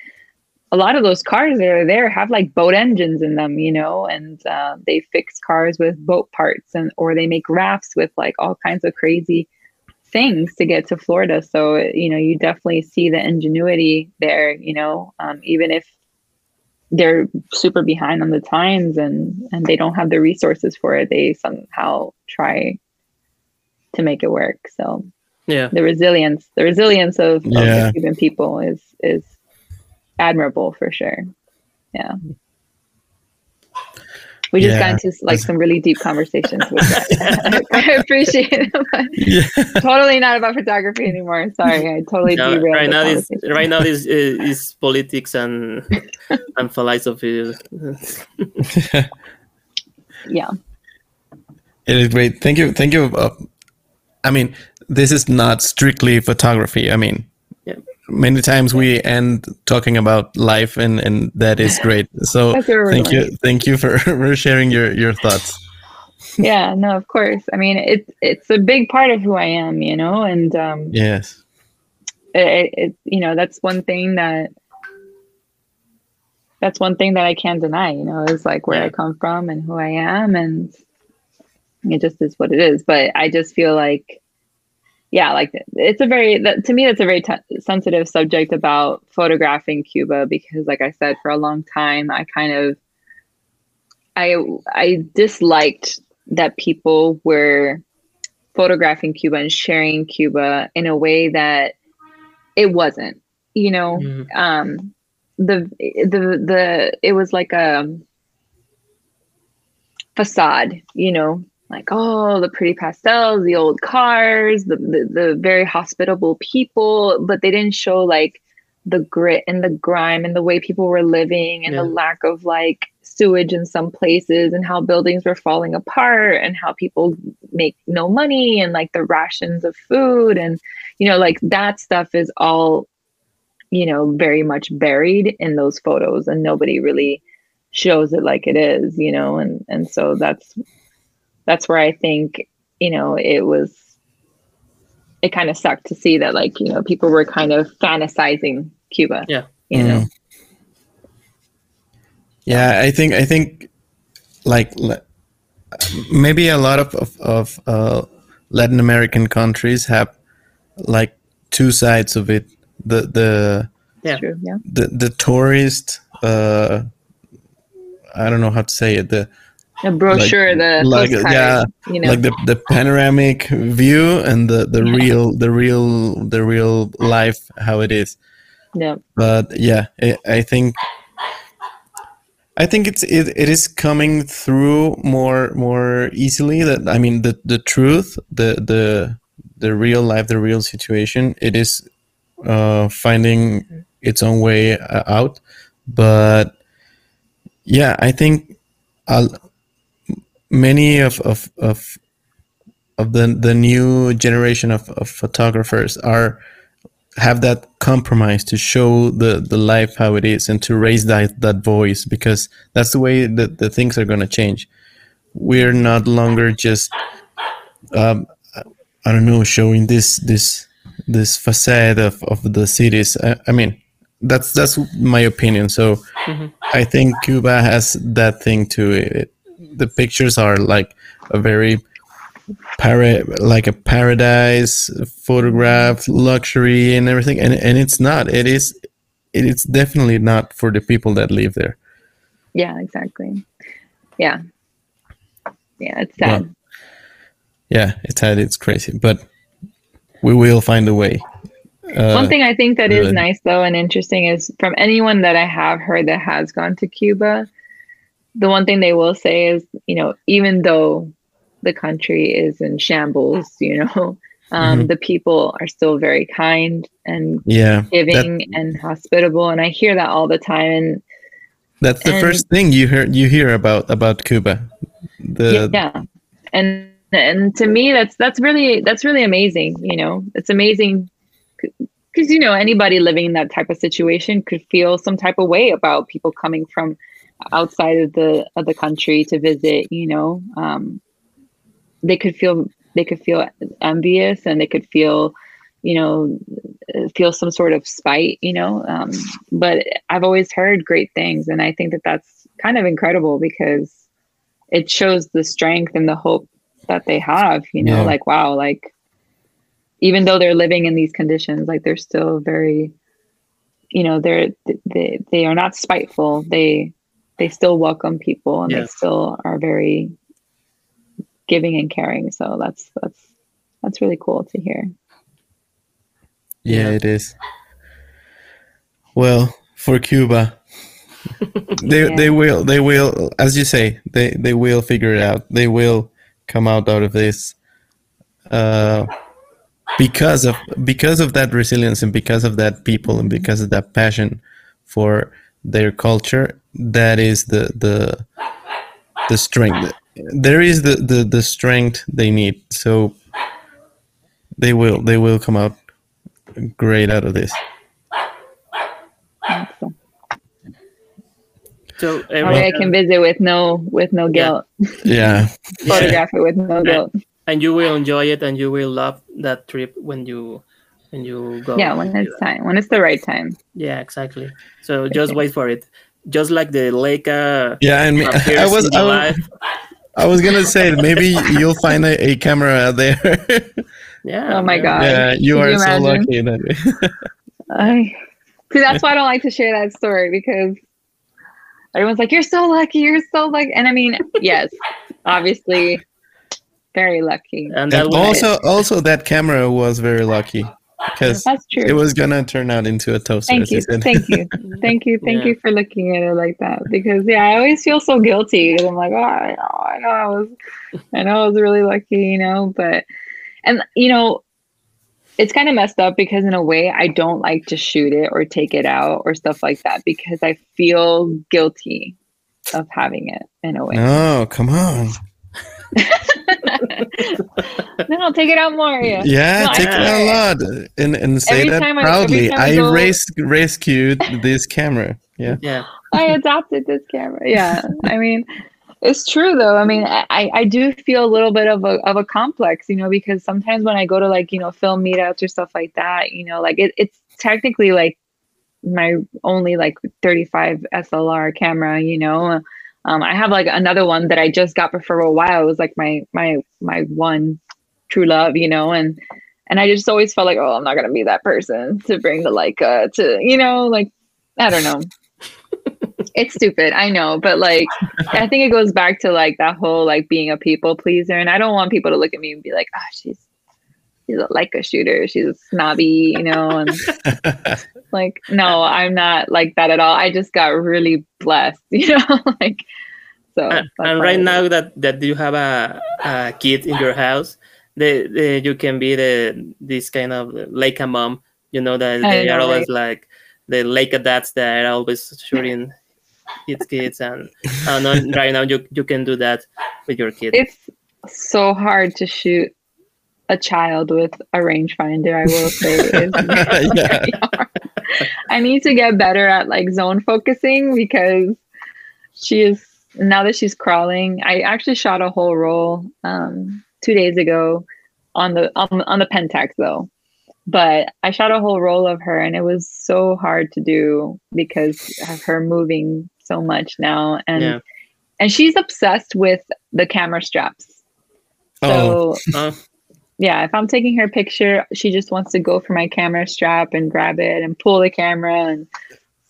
a lot of those cars that are there have like boat engines in them, you know, and uh, they fix cars with boat parts and or they make rafts with like all kinds of crazy things to get to Florida. So you know, you definitely see the ingenuity there, you know, um, even if they're super behind on the times and and they don't have the resources for it, they somehow try to make it work. So Yeah. the resilience, the resilience of, of Yeah. the Cuban people is is admirable for sure. Yeah. We just Yeah. got into like some really deep conversations with that. I appreciate it. Yeah. totally not about photography anymore. Sorry, I totally No, derailed right the now this right now this is, is politics and and philosophy. Yeah. It is great. Thank you. Thank you. Uh, I mean, this is not strictly photography. I mean, Yeah. Many times we end talking about life, and and that is great. So That's where we're thank you, thank you for, for sharing your your thoughts. Yeah, no, of course. I mean, it's it's a big part of who I am, you know, and um Yes. it, it you know that's one thing that that's one thing that I can't deny. You know, is like where I come from and who I am, and it just is what it is. But I just feel like, yeah, like it's a very that, to me that's a very t- sensitive subject about photographing Cuba because, like I said, for a long time I kind of I I disliked that people were photographing Cuba and sharing Cuba in a way that it wasn't you know Mhm. um the the the it was like a facade you know like oh the pretty pastels the old cars the, the the very hospitable people but they didn't show like the grit and the grime and the way people were living and the lack of like sewage in some places and how buildings were falling apart and how people make no money and like the rations of food and you know like that stuff is all you know very much buried in those photos and nobody really shows it like it is you know and and so that's that's where i think you know it was it kind of sucked to see that like you know people were kind of fantasizing cuba Yeah. you know Mm. Yeah, I think I think like le- maybe a lot of of, of uh, Latin American countries have like two sides of it. The the Yeah. true yeah the the tourist. Uh, I don't know how to say it. The the brochure the like, postcard, yeah, you know. like the, the panoramic view and the, the Yeah. real the real the real life how it is. Yeah. But yeah I, I think i think it's it, it is coming through more more easily that i mean the the truth the the the real life the real situation it is uh finding its own way uh, out. But yeah i think I'll, many of of of of the the new generation of, of photographers are have that compromise to show the the life how it is and to raise that that voice because that's the way that the things are going to change. We're not longer just um, i don't know showing this this this facade of, of the cities. I, I mean that's that's my opinion. So Mhm. i think cuba has that thing to it the pictures are like a very para- like a paradise photograph luxury and everything and and it's not. It is it is definitely not for the people that live there. Yeah exactly. Yeah. Yeah it's sad. Well, yeah it's had it's crazy but we will find a way. Uh, One thing I think that is nice though and interesting is from anyone that I have heard that has gone to Cuba, the one thing they will say is, you know, even though the country is in shambles, you know, um, Mhm. the people are still very kind and yeah giving and hospitable, and I hear that all the time. And that's the and- first thing you hear you hear about about cuba the yeah, and and to me that's that's really that's really amazing you know it's amazing because you know anybody living in that type of situation could feel some type of way about people coming from outside of the of the country to visit you know um, they could feel they could feel envious and they could feel you know feel some sort of spite you know um, but i've always heard great things and i think that that's kind of incredible because it shows the strength and the hope that they have you know Yeah. like wow like even though they're living in these conditions like they're still very you know they're they, they are not spiteful they they still welcome people and they still are very giving and caring so that's that's that's really cool to hear Yeah, Yeah. it is. Well, for Cuba, they Yeah. they will they will as you say they they will figure it out. They will come out out of this uh, because of because of that resilience and because of that people and because of that passion for their culture. That is the the the strength. There is the the the strength they need. So they will they will come out great out of this. so So that i can visit with no with no Yeah. guilt Yeah. photograph it with no guilt and you will enjoy it and you will love that trip when you when you go yeah when it's time when it's the right time yeah exactly so just wait for it just like the lake uh Yeah, and me, I was I was. I was gonna say maybe you'll find a, a camera out there. yeah Oh my yeah. God. yeah, you Could are you so lucky that I see that's why I don't like to share that story because everyone's like, You're so lucky, you're so lucky. And I mean, yes, obviously very lucky. and that and also also that camera was very lucky because That's true. it was gonna turn out into a toaster. thank you. Thank you. Thank you. Thank Yeah. you for looking at it like that. Because yeah, I always feel so guilty. 'cause I'm like, oh, I know, I know I was I know I was really lucky, you know, but and you know, it's kind of messed up because in a way I don't like to shoot it or take it out or stuff like that because I feel guilty of having it in a way. No, come on. no, take it out more. Yeah. Yeah, No, I take it out swear. a lot and and say Every that time I- proudly. time I I, go- res- rescued this camera. Yeah. yeah I adopted this camera. Yeah. I mean, it's true though. I mean, I, I do feel a little bit of a of a complex, you know, because sometimes when I go to like, you know, film meetups or stuff like that, you know, like it, it's technically like my only like 35 SLR camera, you know. Um, I have like another one that I just got for a while. It was like my my my one true love, you know, and and I just always felt like, oh, I'm not gonna be that person to bring the Leica to, you know, like I don't know. it's stupid, I know, but like I think it goes back to like that whole like being a people pleaser, and I don't want people to look at me and be like, oh, she's she's a Leica shooter, she's snobby, you know, and like no, I'm not like that at all. I just got really blessed, you know, like so. and, and right now that that you have a, a kid in your house the, the you can be the this kind of like a mom you know that I they are know, always like the like a dads that are always shooting its kids and no, right now you you can do that with your kid it's so hard to shoot a child with a rangefinder. I will say, Yeah. I need to get better at like zone focusing because she is now that she's crawling. I actually shot a whole roll um, two days ago on the on, on the Pentax though. But I shot a whole roll of her, and it was so hard to do because of her moving so much now, and yeah and she's obsessed with the camera straps. Oh, So uh, yeah, if I'm taking her picture, she just wants to go for my camera strap and grab it and pull the camera and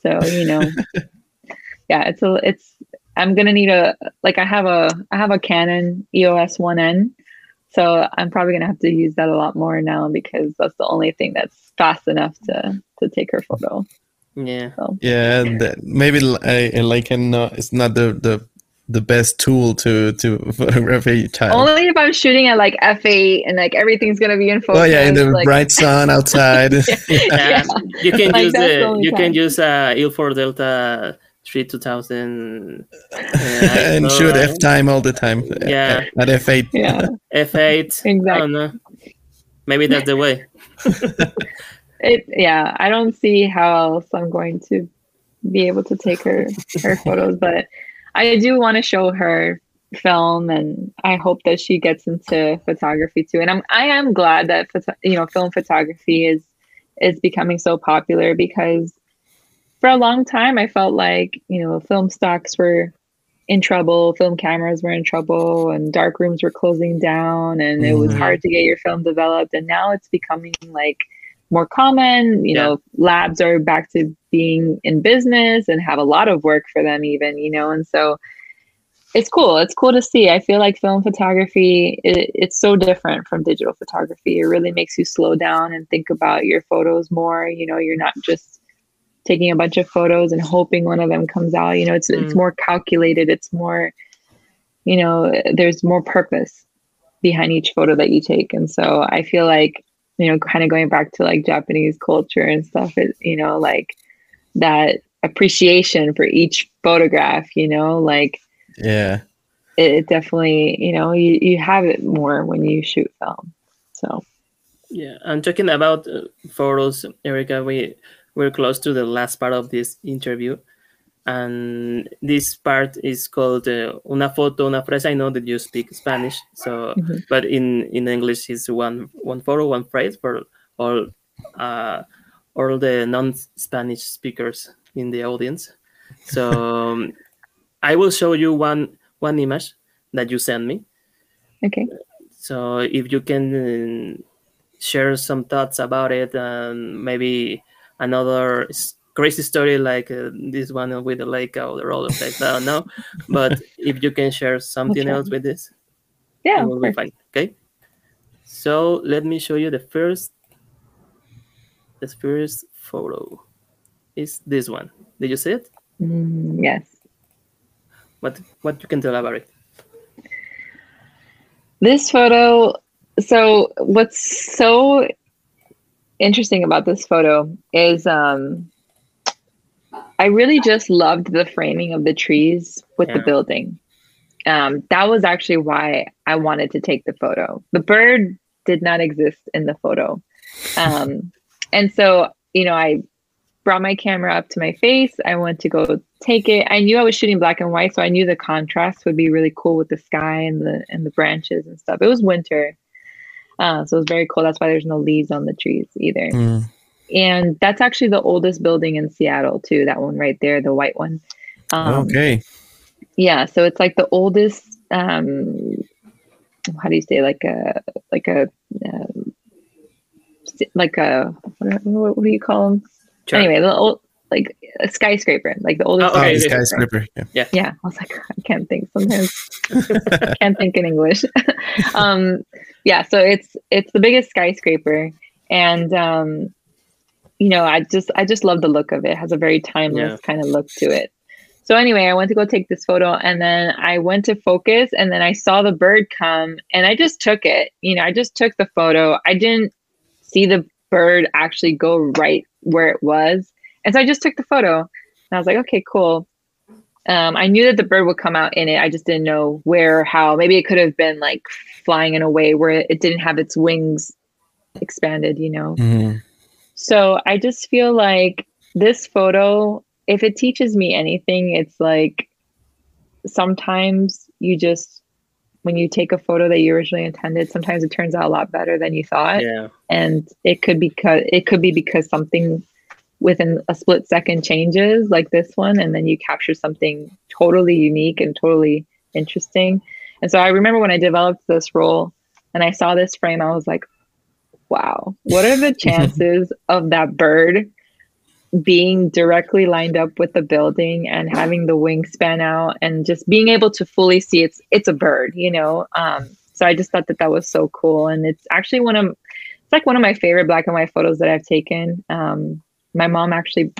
so you know yeah, it's a it's I'm gonna need a like I have a I have a Canon EOS 1N. So I'm probably gonna have to use that a lot more now because that's the only thing that's fast enough to to take her photo. yeah yeah. That, maybe a, a Leica no, it's not the, the the best tool to to photograph a child. Only if I'm shooting at like f8 and like everything's gonna be in focus. oh yeah, in the like, bright sun outside. yeah, you can Like, use that's the the only you can use uh Ilford Delta three two thousand. Uh, and shoot F time all the time. Yeah. At F8. Yeah. F8. Exactly. I don't know. Maybe that's the way. It yeah, I don't see how else I'm going to be able to take her her photos, but I do want to show her film and I hope that she gets into photography too. And I'm I am glad that you know film photography is is becoming so popular because for a long time I felt like, you know, film stocks were in trouble, film cameras were in trouble and dark rooms were closing down and it was Mhm. hard to get your film developed and now it's becoming like more common, you Yeah. know, labs are back to being in business and have a lot of work for them even, you know, and so it's cool. It's cool to see. I feel like film photography it, it's so different from digital photography. It really makes you slow down and think about your photos more. You know, you're not just taking a bunch of photos and hoping one of them comes out. You know, it's it's Mm. more calculated. It's more, you know, there's more purpose behind each photo that you take. And so I feel like, you know, kind of going back to like Japanese culture and stuff, it, you know, like that appreciation for each photograph, you know, like Yeah. it, it definitely, you know, you, you have it more when you shoot film. So Yeah, and talking about uh, photos, Erica, we we're close to the last part of this interview, and this part is called uh, "Una foto, una frase." I know that you speak Spanish, so Mhm. but in in English it's one one photo, one phrase for all uh, all the non-Spanish speakers in the audience. So um, I will show you one one image that you sent me. okay. So if you can uh, share some thoughts about it, and maybe another crazy story like uh, this one with the lake or the roller place, I don't know. But if you can share something else with this, Yeah. it will be fine. Okay. So let me show you the first. The first photo is this one. Did you see it? Mm, yes. What what you can tell about it? This photo. So what's so interesting about this photo is um I really just loved the framing of the trees with the building. Um, that was actually why I wanted to take the photo. The bird did not exist in the photo. Um, and so, you know, I brought my camera up to my face. I went to go take it. I knew I was shooting black and white, so I knew the contrast would be really cool with the sky and the and the branches and stuff. It was winter. Uh, so it's very cool. That's why there's no leaves on the trees either. Mm. And that's actually the oldest building in Seattle too. That one right there, the white one. Um, okay. yeah so it's like the oldest um how do you say like a like a um, s- like a what, what do you call them Sure. anyway the old like a skyscraper like the oldest Oh, okay, the okay. skyscraper. Yeah. yeah i was like i can't think sometimes I can't think in english um yeah so it's it's the biggest skyscraper and um you know i just i just love the look of it. it has a very timeless Yeah. kind of look to it so anyway i went to go take this photo and then i went to focus and then i saw the bird come and i just took it you know i just took the photo i didn't see the bird actually go right where it was and so i just took the photo and i was like okay cool um, I knew that the bird would come out in it. I just didn't know where how. Maybe it could have been like flying in a way where it didn't have its wings expanded, you know? Mhm. So I just feel like this photo, if it teaches me anything, it's like sometimes you just, when you take a photo that you originally intended, sometimes it turns out a lot better than you thought Yeah. and it could be because it could be because something within a split second changes like this one and then you capture something totally unique and totally interesting. And so i remember when i developed this role and i saw this frame i was like wow what are the chances of that bird being directly lined up with the building and having the wingspan out and just being able to fully see it's it's a bird you know? Um so i just thought that that was so cool. And it's actually one of it's like one of my favorite black and white photos that I've taken. Um, my mom actually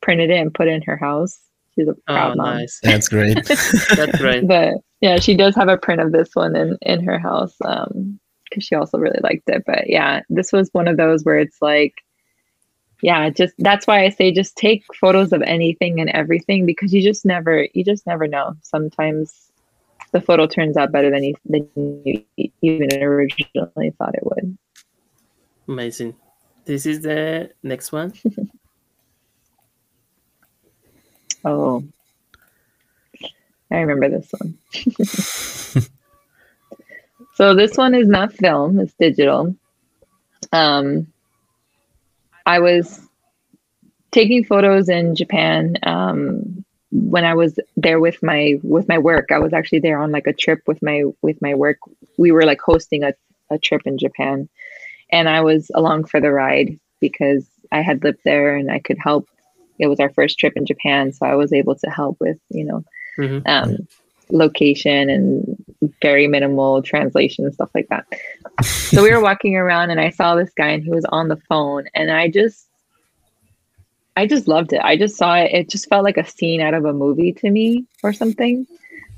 printed it and put it in her house. She's a proud Oh, mom. nice. That's great. That's great. But yeah, she does have a print of this one in in her house um, because she also really liked it. But yeah, this was one of those where it's like yeah, just that's why I say just take photos of anything and everything because you just never you just never know. Sometimes the photo turns out better than you than you even originally thought it would. Amazing. This is the next one. oh, I remember this one. so this one is not film; it's digital. Um, I was taking photos in Japan um, when I was there with my with my work. I was actually there on like a trip with my with my work. We were like hosting a, a trip in Japan, and I was along for the ride because I had lived there and I could help. It was our first trip in Japan, so I was able to help with you know mm-hmm. um, location and very minimal translation and stuff like that. so we were walking around and I saw this guy and he was on the phone and I just I just loved it. I just saw it. It just felt like a scene out of a movie to me or something.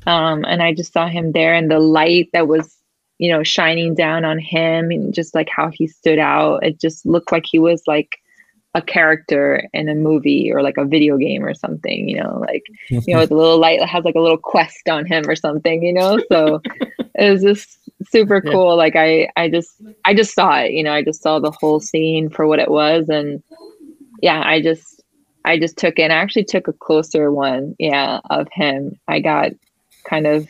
Um, and I just saw him there and the light that was, you know, shining down on him and just like how he stood out. It just looked like he was like a character in a movie or like a video game or something, you know, like, you know, with a little light that has like a little quest on him or something, you know? So it was just super cool. Like I, I just, I just saw it, you know, I just saw the whole scene for what it was. And yeah, I just, I just took it. And I actually took a closer one. Yeah. Of him. I got kind of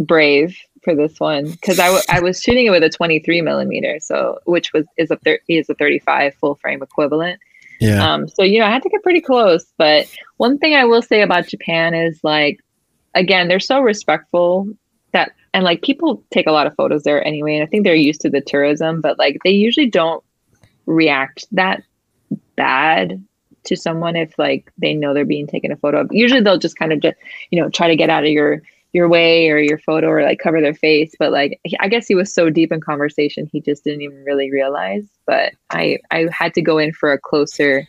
brave for this one because I, w- I was shooting it with a 23 millimeter so which was is a thir- is a 35 full frame equivalent. Yeah. Um so you know i had to get pretty close but one thing i will say about japan is like again they're so respectful that and like people take a lot of photos there anyway and i think they're used to the tourism but like they usually don't react that bad to someone if like they know they're being taken a photo of. Usually they'll just kind of just you know try to get out of your your way or your photo or like cover their face but like i guess he was so deep in conversation he just didn't even really realize but i i had to go in for a closer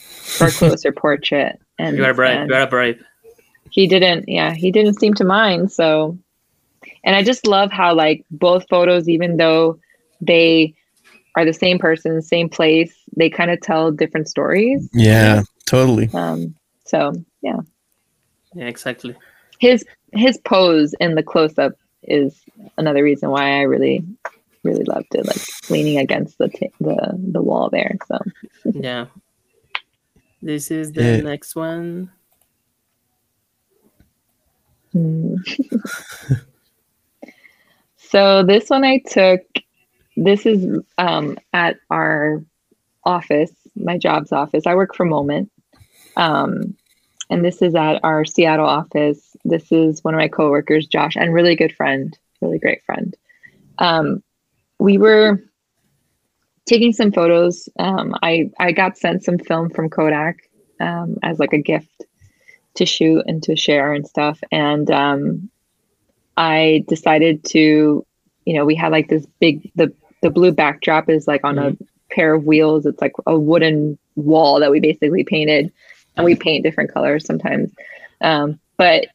for a closer portrait and you are brave and you are brave he didn't yeah he didn't seem to mind so and i just love how like both photos even though they are the same person same place they kind of tell different stories. Yeah. totally. Um so yeah. Yeah exactly. His his pose in the close up is another reason why I really really loved it, like leaning against the t- the the wall there. So yeah, this is the yeah. next one. Hmm. so this one I took. This is um, at our office, my job's office. I work for Moment. Um, and this is at our Seattle office. This is one of my coworkers, Josh, and really good friend, really great friend. Um, we were taking some photos. Um, I I got sent some film from Kodak um, as like a gift to shoot and to share and stuff, and um, I decided to, you know, we had like this big the the blue backdrop is like on mm-hmm. a pair of wheels. It's like a wooden wall that we basically painted and we paint different colors sometimes. Um, but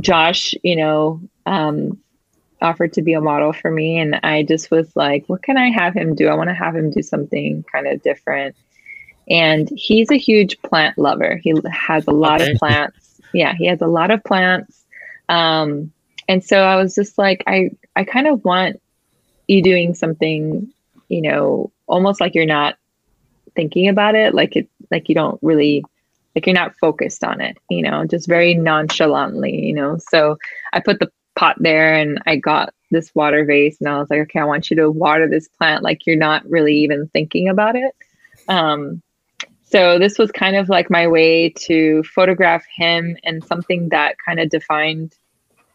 Josh, you know, um, offered to be a model for me, and I just was like, what can I have him do? I want to have him do something kind of different. And he's a huge plant lover. He has a lot okay. of plants. Yeah, he has a lot of plants. Um, and so I was just like, I, I kind of want you doing something, you know, almost like you're not thinking about it like it like you don't really like you're not focused on it you know just very nonchalantly you know? So i put the pot there and i got this water vase and i was like okay i want you to water this plant like you're not really even thinking about it. Um so this was kind of like my way to photograph him and something that kind of defined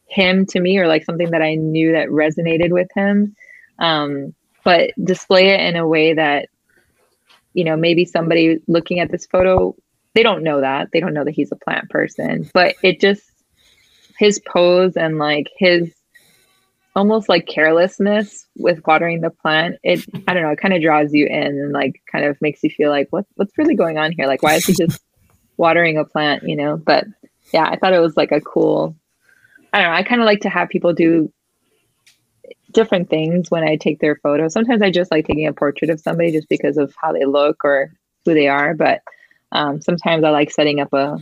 him to me or like something that i knew that resonated with him. Um but display it in a way that you know, maybe somebody looking at this photo, they don't know that. They don't know that he's a plant person, but it just, his pose and like his almost like carelessness with watering the plant, it, I don't know, it kind of draws you in and like kind of makes you feel like, what, what's really going on here? Like, why is he just watering a plant, you know? But yeah, I thought it was like a cool, I don't know, I kind of like to have people do different things when I take their photos. Sometimes I just like taking a portrait of somebody just because of how they look or who they are. But um, sometimes I like setting up a,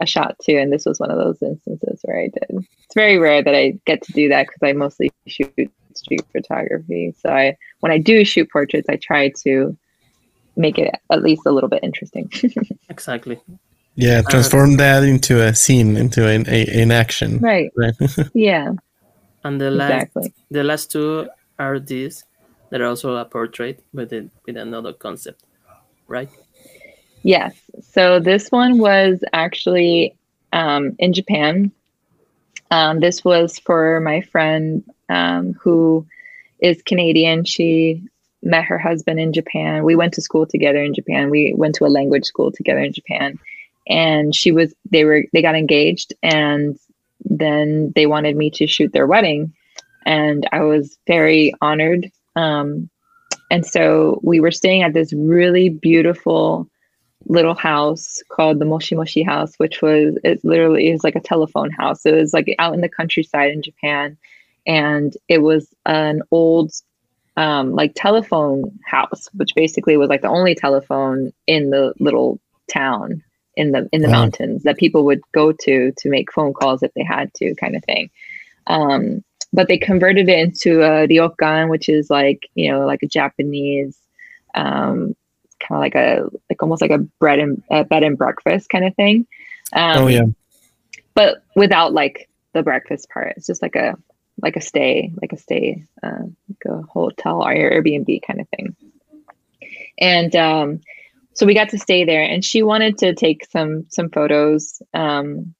a shot too. And this was one of those instances where I did. It's very rare that I get to do that because I mostly shoot street photography. So I, when I do shoot portraits, I try to make it at least a little bit interesting. exactly. Yeah, Uh, transform that into a scene, into an a, an action. right. Right. Yeah. And the last Exactly. the last two are these that are also a portrait with it with another concept, right? Yes. So this one was actually um, in Japan. Um, this was for my friend um, who is Canadian. She met her husband in Japan. We went to school together in Japan. We went to a language school together in Japan. And she was, they were, they got engaged and then they wanted me to shoot their wedding. And I was very honored. Um, and so we were staying at this really beautiful little house called the Moshi Moshi House, which was it literally is like a telephone house. It was like out in the countryside in Japan, and it was an old um, like telephone house, which basically was like the only telephone in the little town in the in the Wow. mountains that people would go to to make phone calls if they had to, kind of thing. Um, but they converted it into a ryokan, which is like you know like a Japanese um, kind of like a like almost like a bread and uh, bed and breakfast kind of thing. Um, oh yeah. but without like the breakfast part. It's just like a like a stay, like a stay, uh, like a hotel or Airbnb kind of thing. And um, so we got to stay there, and she wanted to take some some photos, um,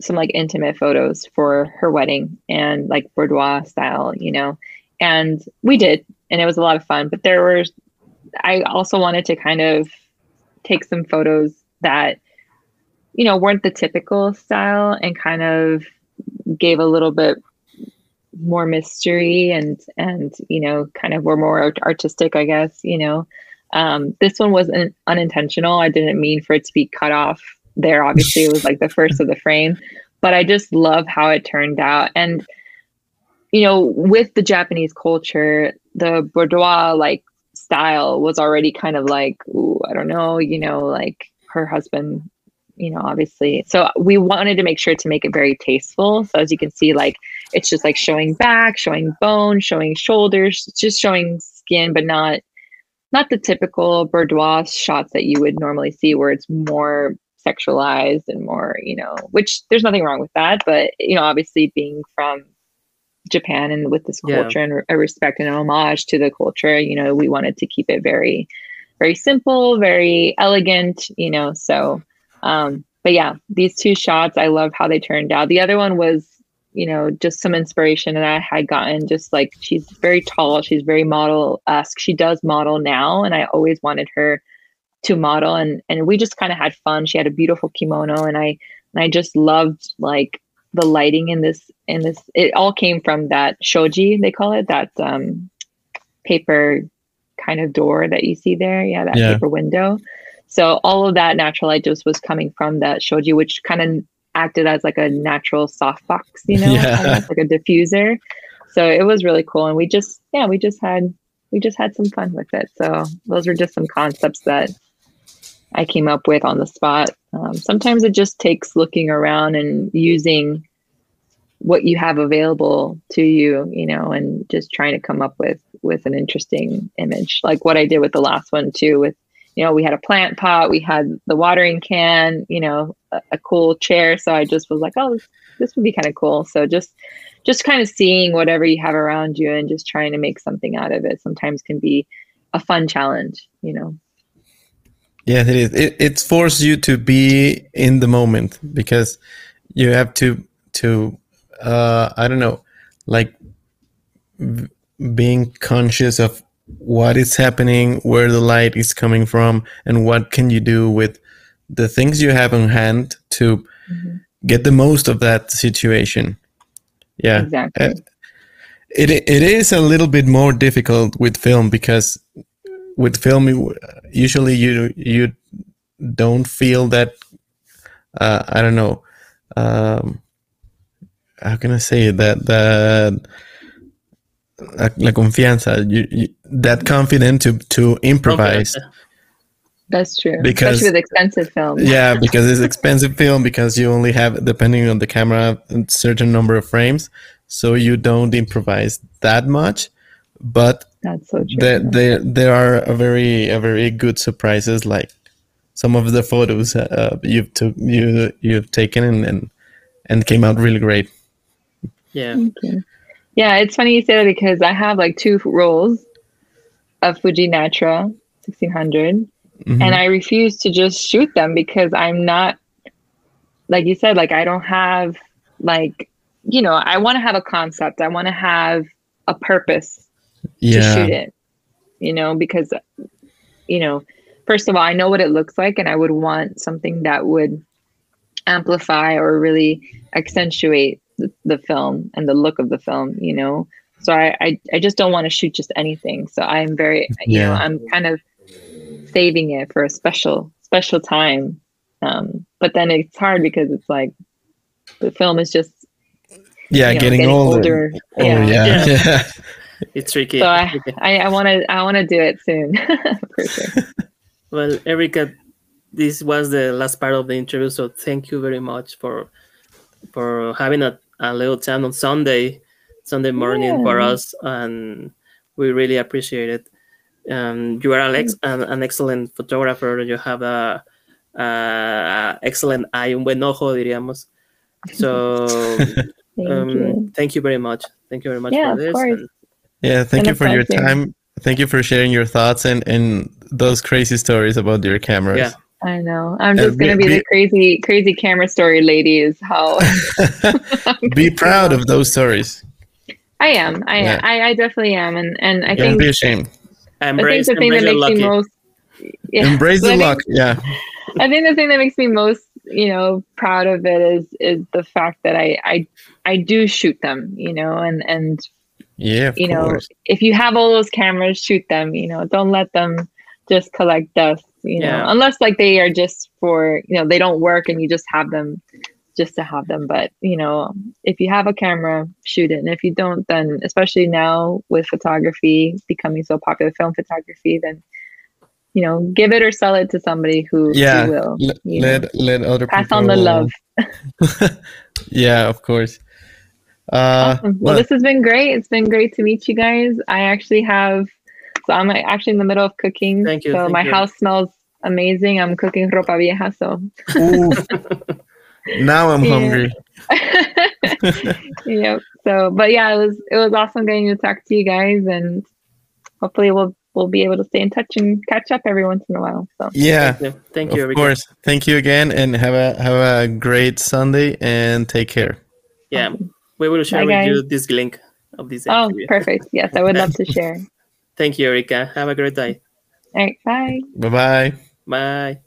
some like intimate photos for her wedding and like boudoir style, you know. And we did, and it was a lot of fun. But there were, I also wanted to kind of take some photos that you know weren't the typical style and kind of gave a little bit more mystery and and you know kind of were more artistic i guess you know. Um this one was un- unintentional. I didn't mean for it to be cut off there obviously. It was like the first of the frame. But i just love how it turned out. And you know with the japanese culture the boudoir like style was already kind of like ooh, i don't know you know like her husband you know obviously. So we wanted to make sure to make it very tasteful. So as you can see like it's just like showing back showing bone showing shoulders just showing skin but not not the typical boudoir shots that you would normally see where it's more sexualized and more you know which there's nothing wrong with that but you know obviously being from japan and with this Yeah. culture and a respect and an homage to the culture you know we wanted to keep it very very simple very elegant you know so um, but yeah, these two shots, I love how they turned out. The other one was, you know, just some inspiration that I had gotten. Just like she's very tall, she's very model esque. She does model now, and I always wanted her to model, and and we just kind of had fun. She had a beautiful kimono, and I and I just loved like the lighting in this in this. It all came from that shoji they call it that um, paper kind of door that you see there. Yeah, that Yeah. paper window. So all of that natural light just was coming from that shoji, which kind of acted as like a natural softbox, you know, Yeah. like a diffuser. So it was really cool, and we just yeah, we just had we just had some fun with it. So those were just some concepts that I came up with on the spot. Um, sometimes it just takes looking around and using what you have available to you, you know, and just trying to come up with with an interesting image, like what I did with the last one too. With you know, we had a plant pot, we had the watering can, you know, a, a cool chair. So I just was like, oh, this, this would be kind of cool. So just just kind of seeing whatever you have around you and just trying to make something out of it sometimes can be a fun challenge, you know. Yeah, it is. It, it's forced you to be in the moment because you have to to uh, I don't know, like being conscious of what is happening, where the light is coming from, and what can you do with the things you have on hand to get the most of that situation. Yeah, Exactly. Uh, it it is a little bit more difficult with film because with film you- usually you you don't feel that uh, I don't know um, how can I say it that that la, la confianza, you, you, that confident to to improvise. That's true. Because- Especially with expensive films. Yeah, because it's expensive film because you only have depending on the camera a certain number of frames, so you don't improvise that much. But That's so true. there there there are a very a very good surprises like some of the photos uh, you've took you you've taken and, and and came out really great. Yeah. Yeah, it's funny you say that because I have like two rolls of Fuji Natura 1600 Mhm. and I refuse to just shoot them because I'm not like you said like I don't have like you know I want to have a concept I want to have a purpose to yeah, shoot it you know because you know first of all I know what it looks like and I would want something that would amplify or really accentuate the, the film and the look of the film you know. So I, I I just don't want to shoot just anything. So I'm very you know I'm kind of saving it for a special special time. Um but then it's hard because it's like the film is just yeah, you know, getting, older. Oh, yeah. yeah, Yeah. yeah. It's tricky. so I. I want to I want to do it soon for sure Well, Erica, this was the last part of the interview, so thank you very much for for having a, a little time on Sunday, Sunday morning for us, and we really appreciate it. Um, you are Alex, an, an excellent photographer. You have a, a excellent eye, un buen ojo, diríamos. So thank um, you thank you very much. Thank you very much Yeah, for of this. course. and- Yeah, thank Been you for your pleasure. time. Thank you for sharing your thoughts and, and those crazy stories about your cameras. Yeah. I know. I'm Uh, just gonna be- be the crazy, crazy camera story lady. Is how Be proud of those stories. I am. I Yeah. I, I definitely am, and and I Don't think be ashamed. I think Embrace, the thing that your makes me most yeah, Embrace but the I luck. think, Yeah. I think the thing that makes me most you know proud of it is is the fact that I I I do shoot them. You know, and and Yeah, of you know if you have all those cameras, shoot them. You know, don't let them just collect dust. You know, unless like they are just for you know they don't work and you just have them just to have them. But you know, if you have a camera, shoot it. And if you don't, then especially now with photography becoming so popular, film photography, then you know, give it or sell it to somebody who, Yeah. who will. Let, know, let, let other pass people on the love. yeah, of course. Uh, Awesome. Well, this has been great. It's been great to meet you guys. I actually have, so I'm actually in the middle of cooking. Thank you, So thank my you. house smells amazing. I'm cooking ropa vieja. So now I'm hungry. yep. So, but yeah, it was it was awesome getting to talk to you guys, and hopefully we'll we'll be able to stay in touch and catch up every once in a while. So Yeah, Yeah, Thank you, of Erica. course. Thank you again, and have a have a great Sunday, and take care. Yeah, we will share Bye, with you this link of this oh, interview. perfect. Yes, I would love to share. Thank you, Erica. Have a great day. All right, bye. Bye bye. Bye.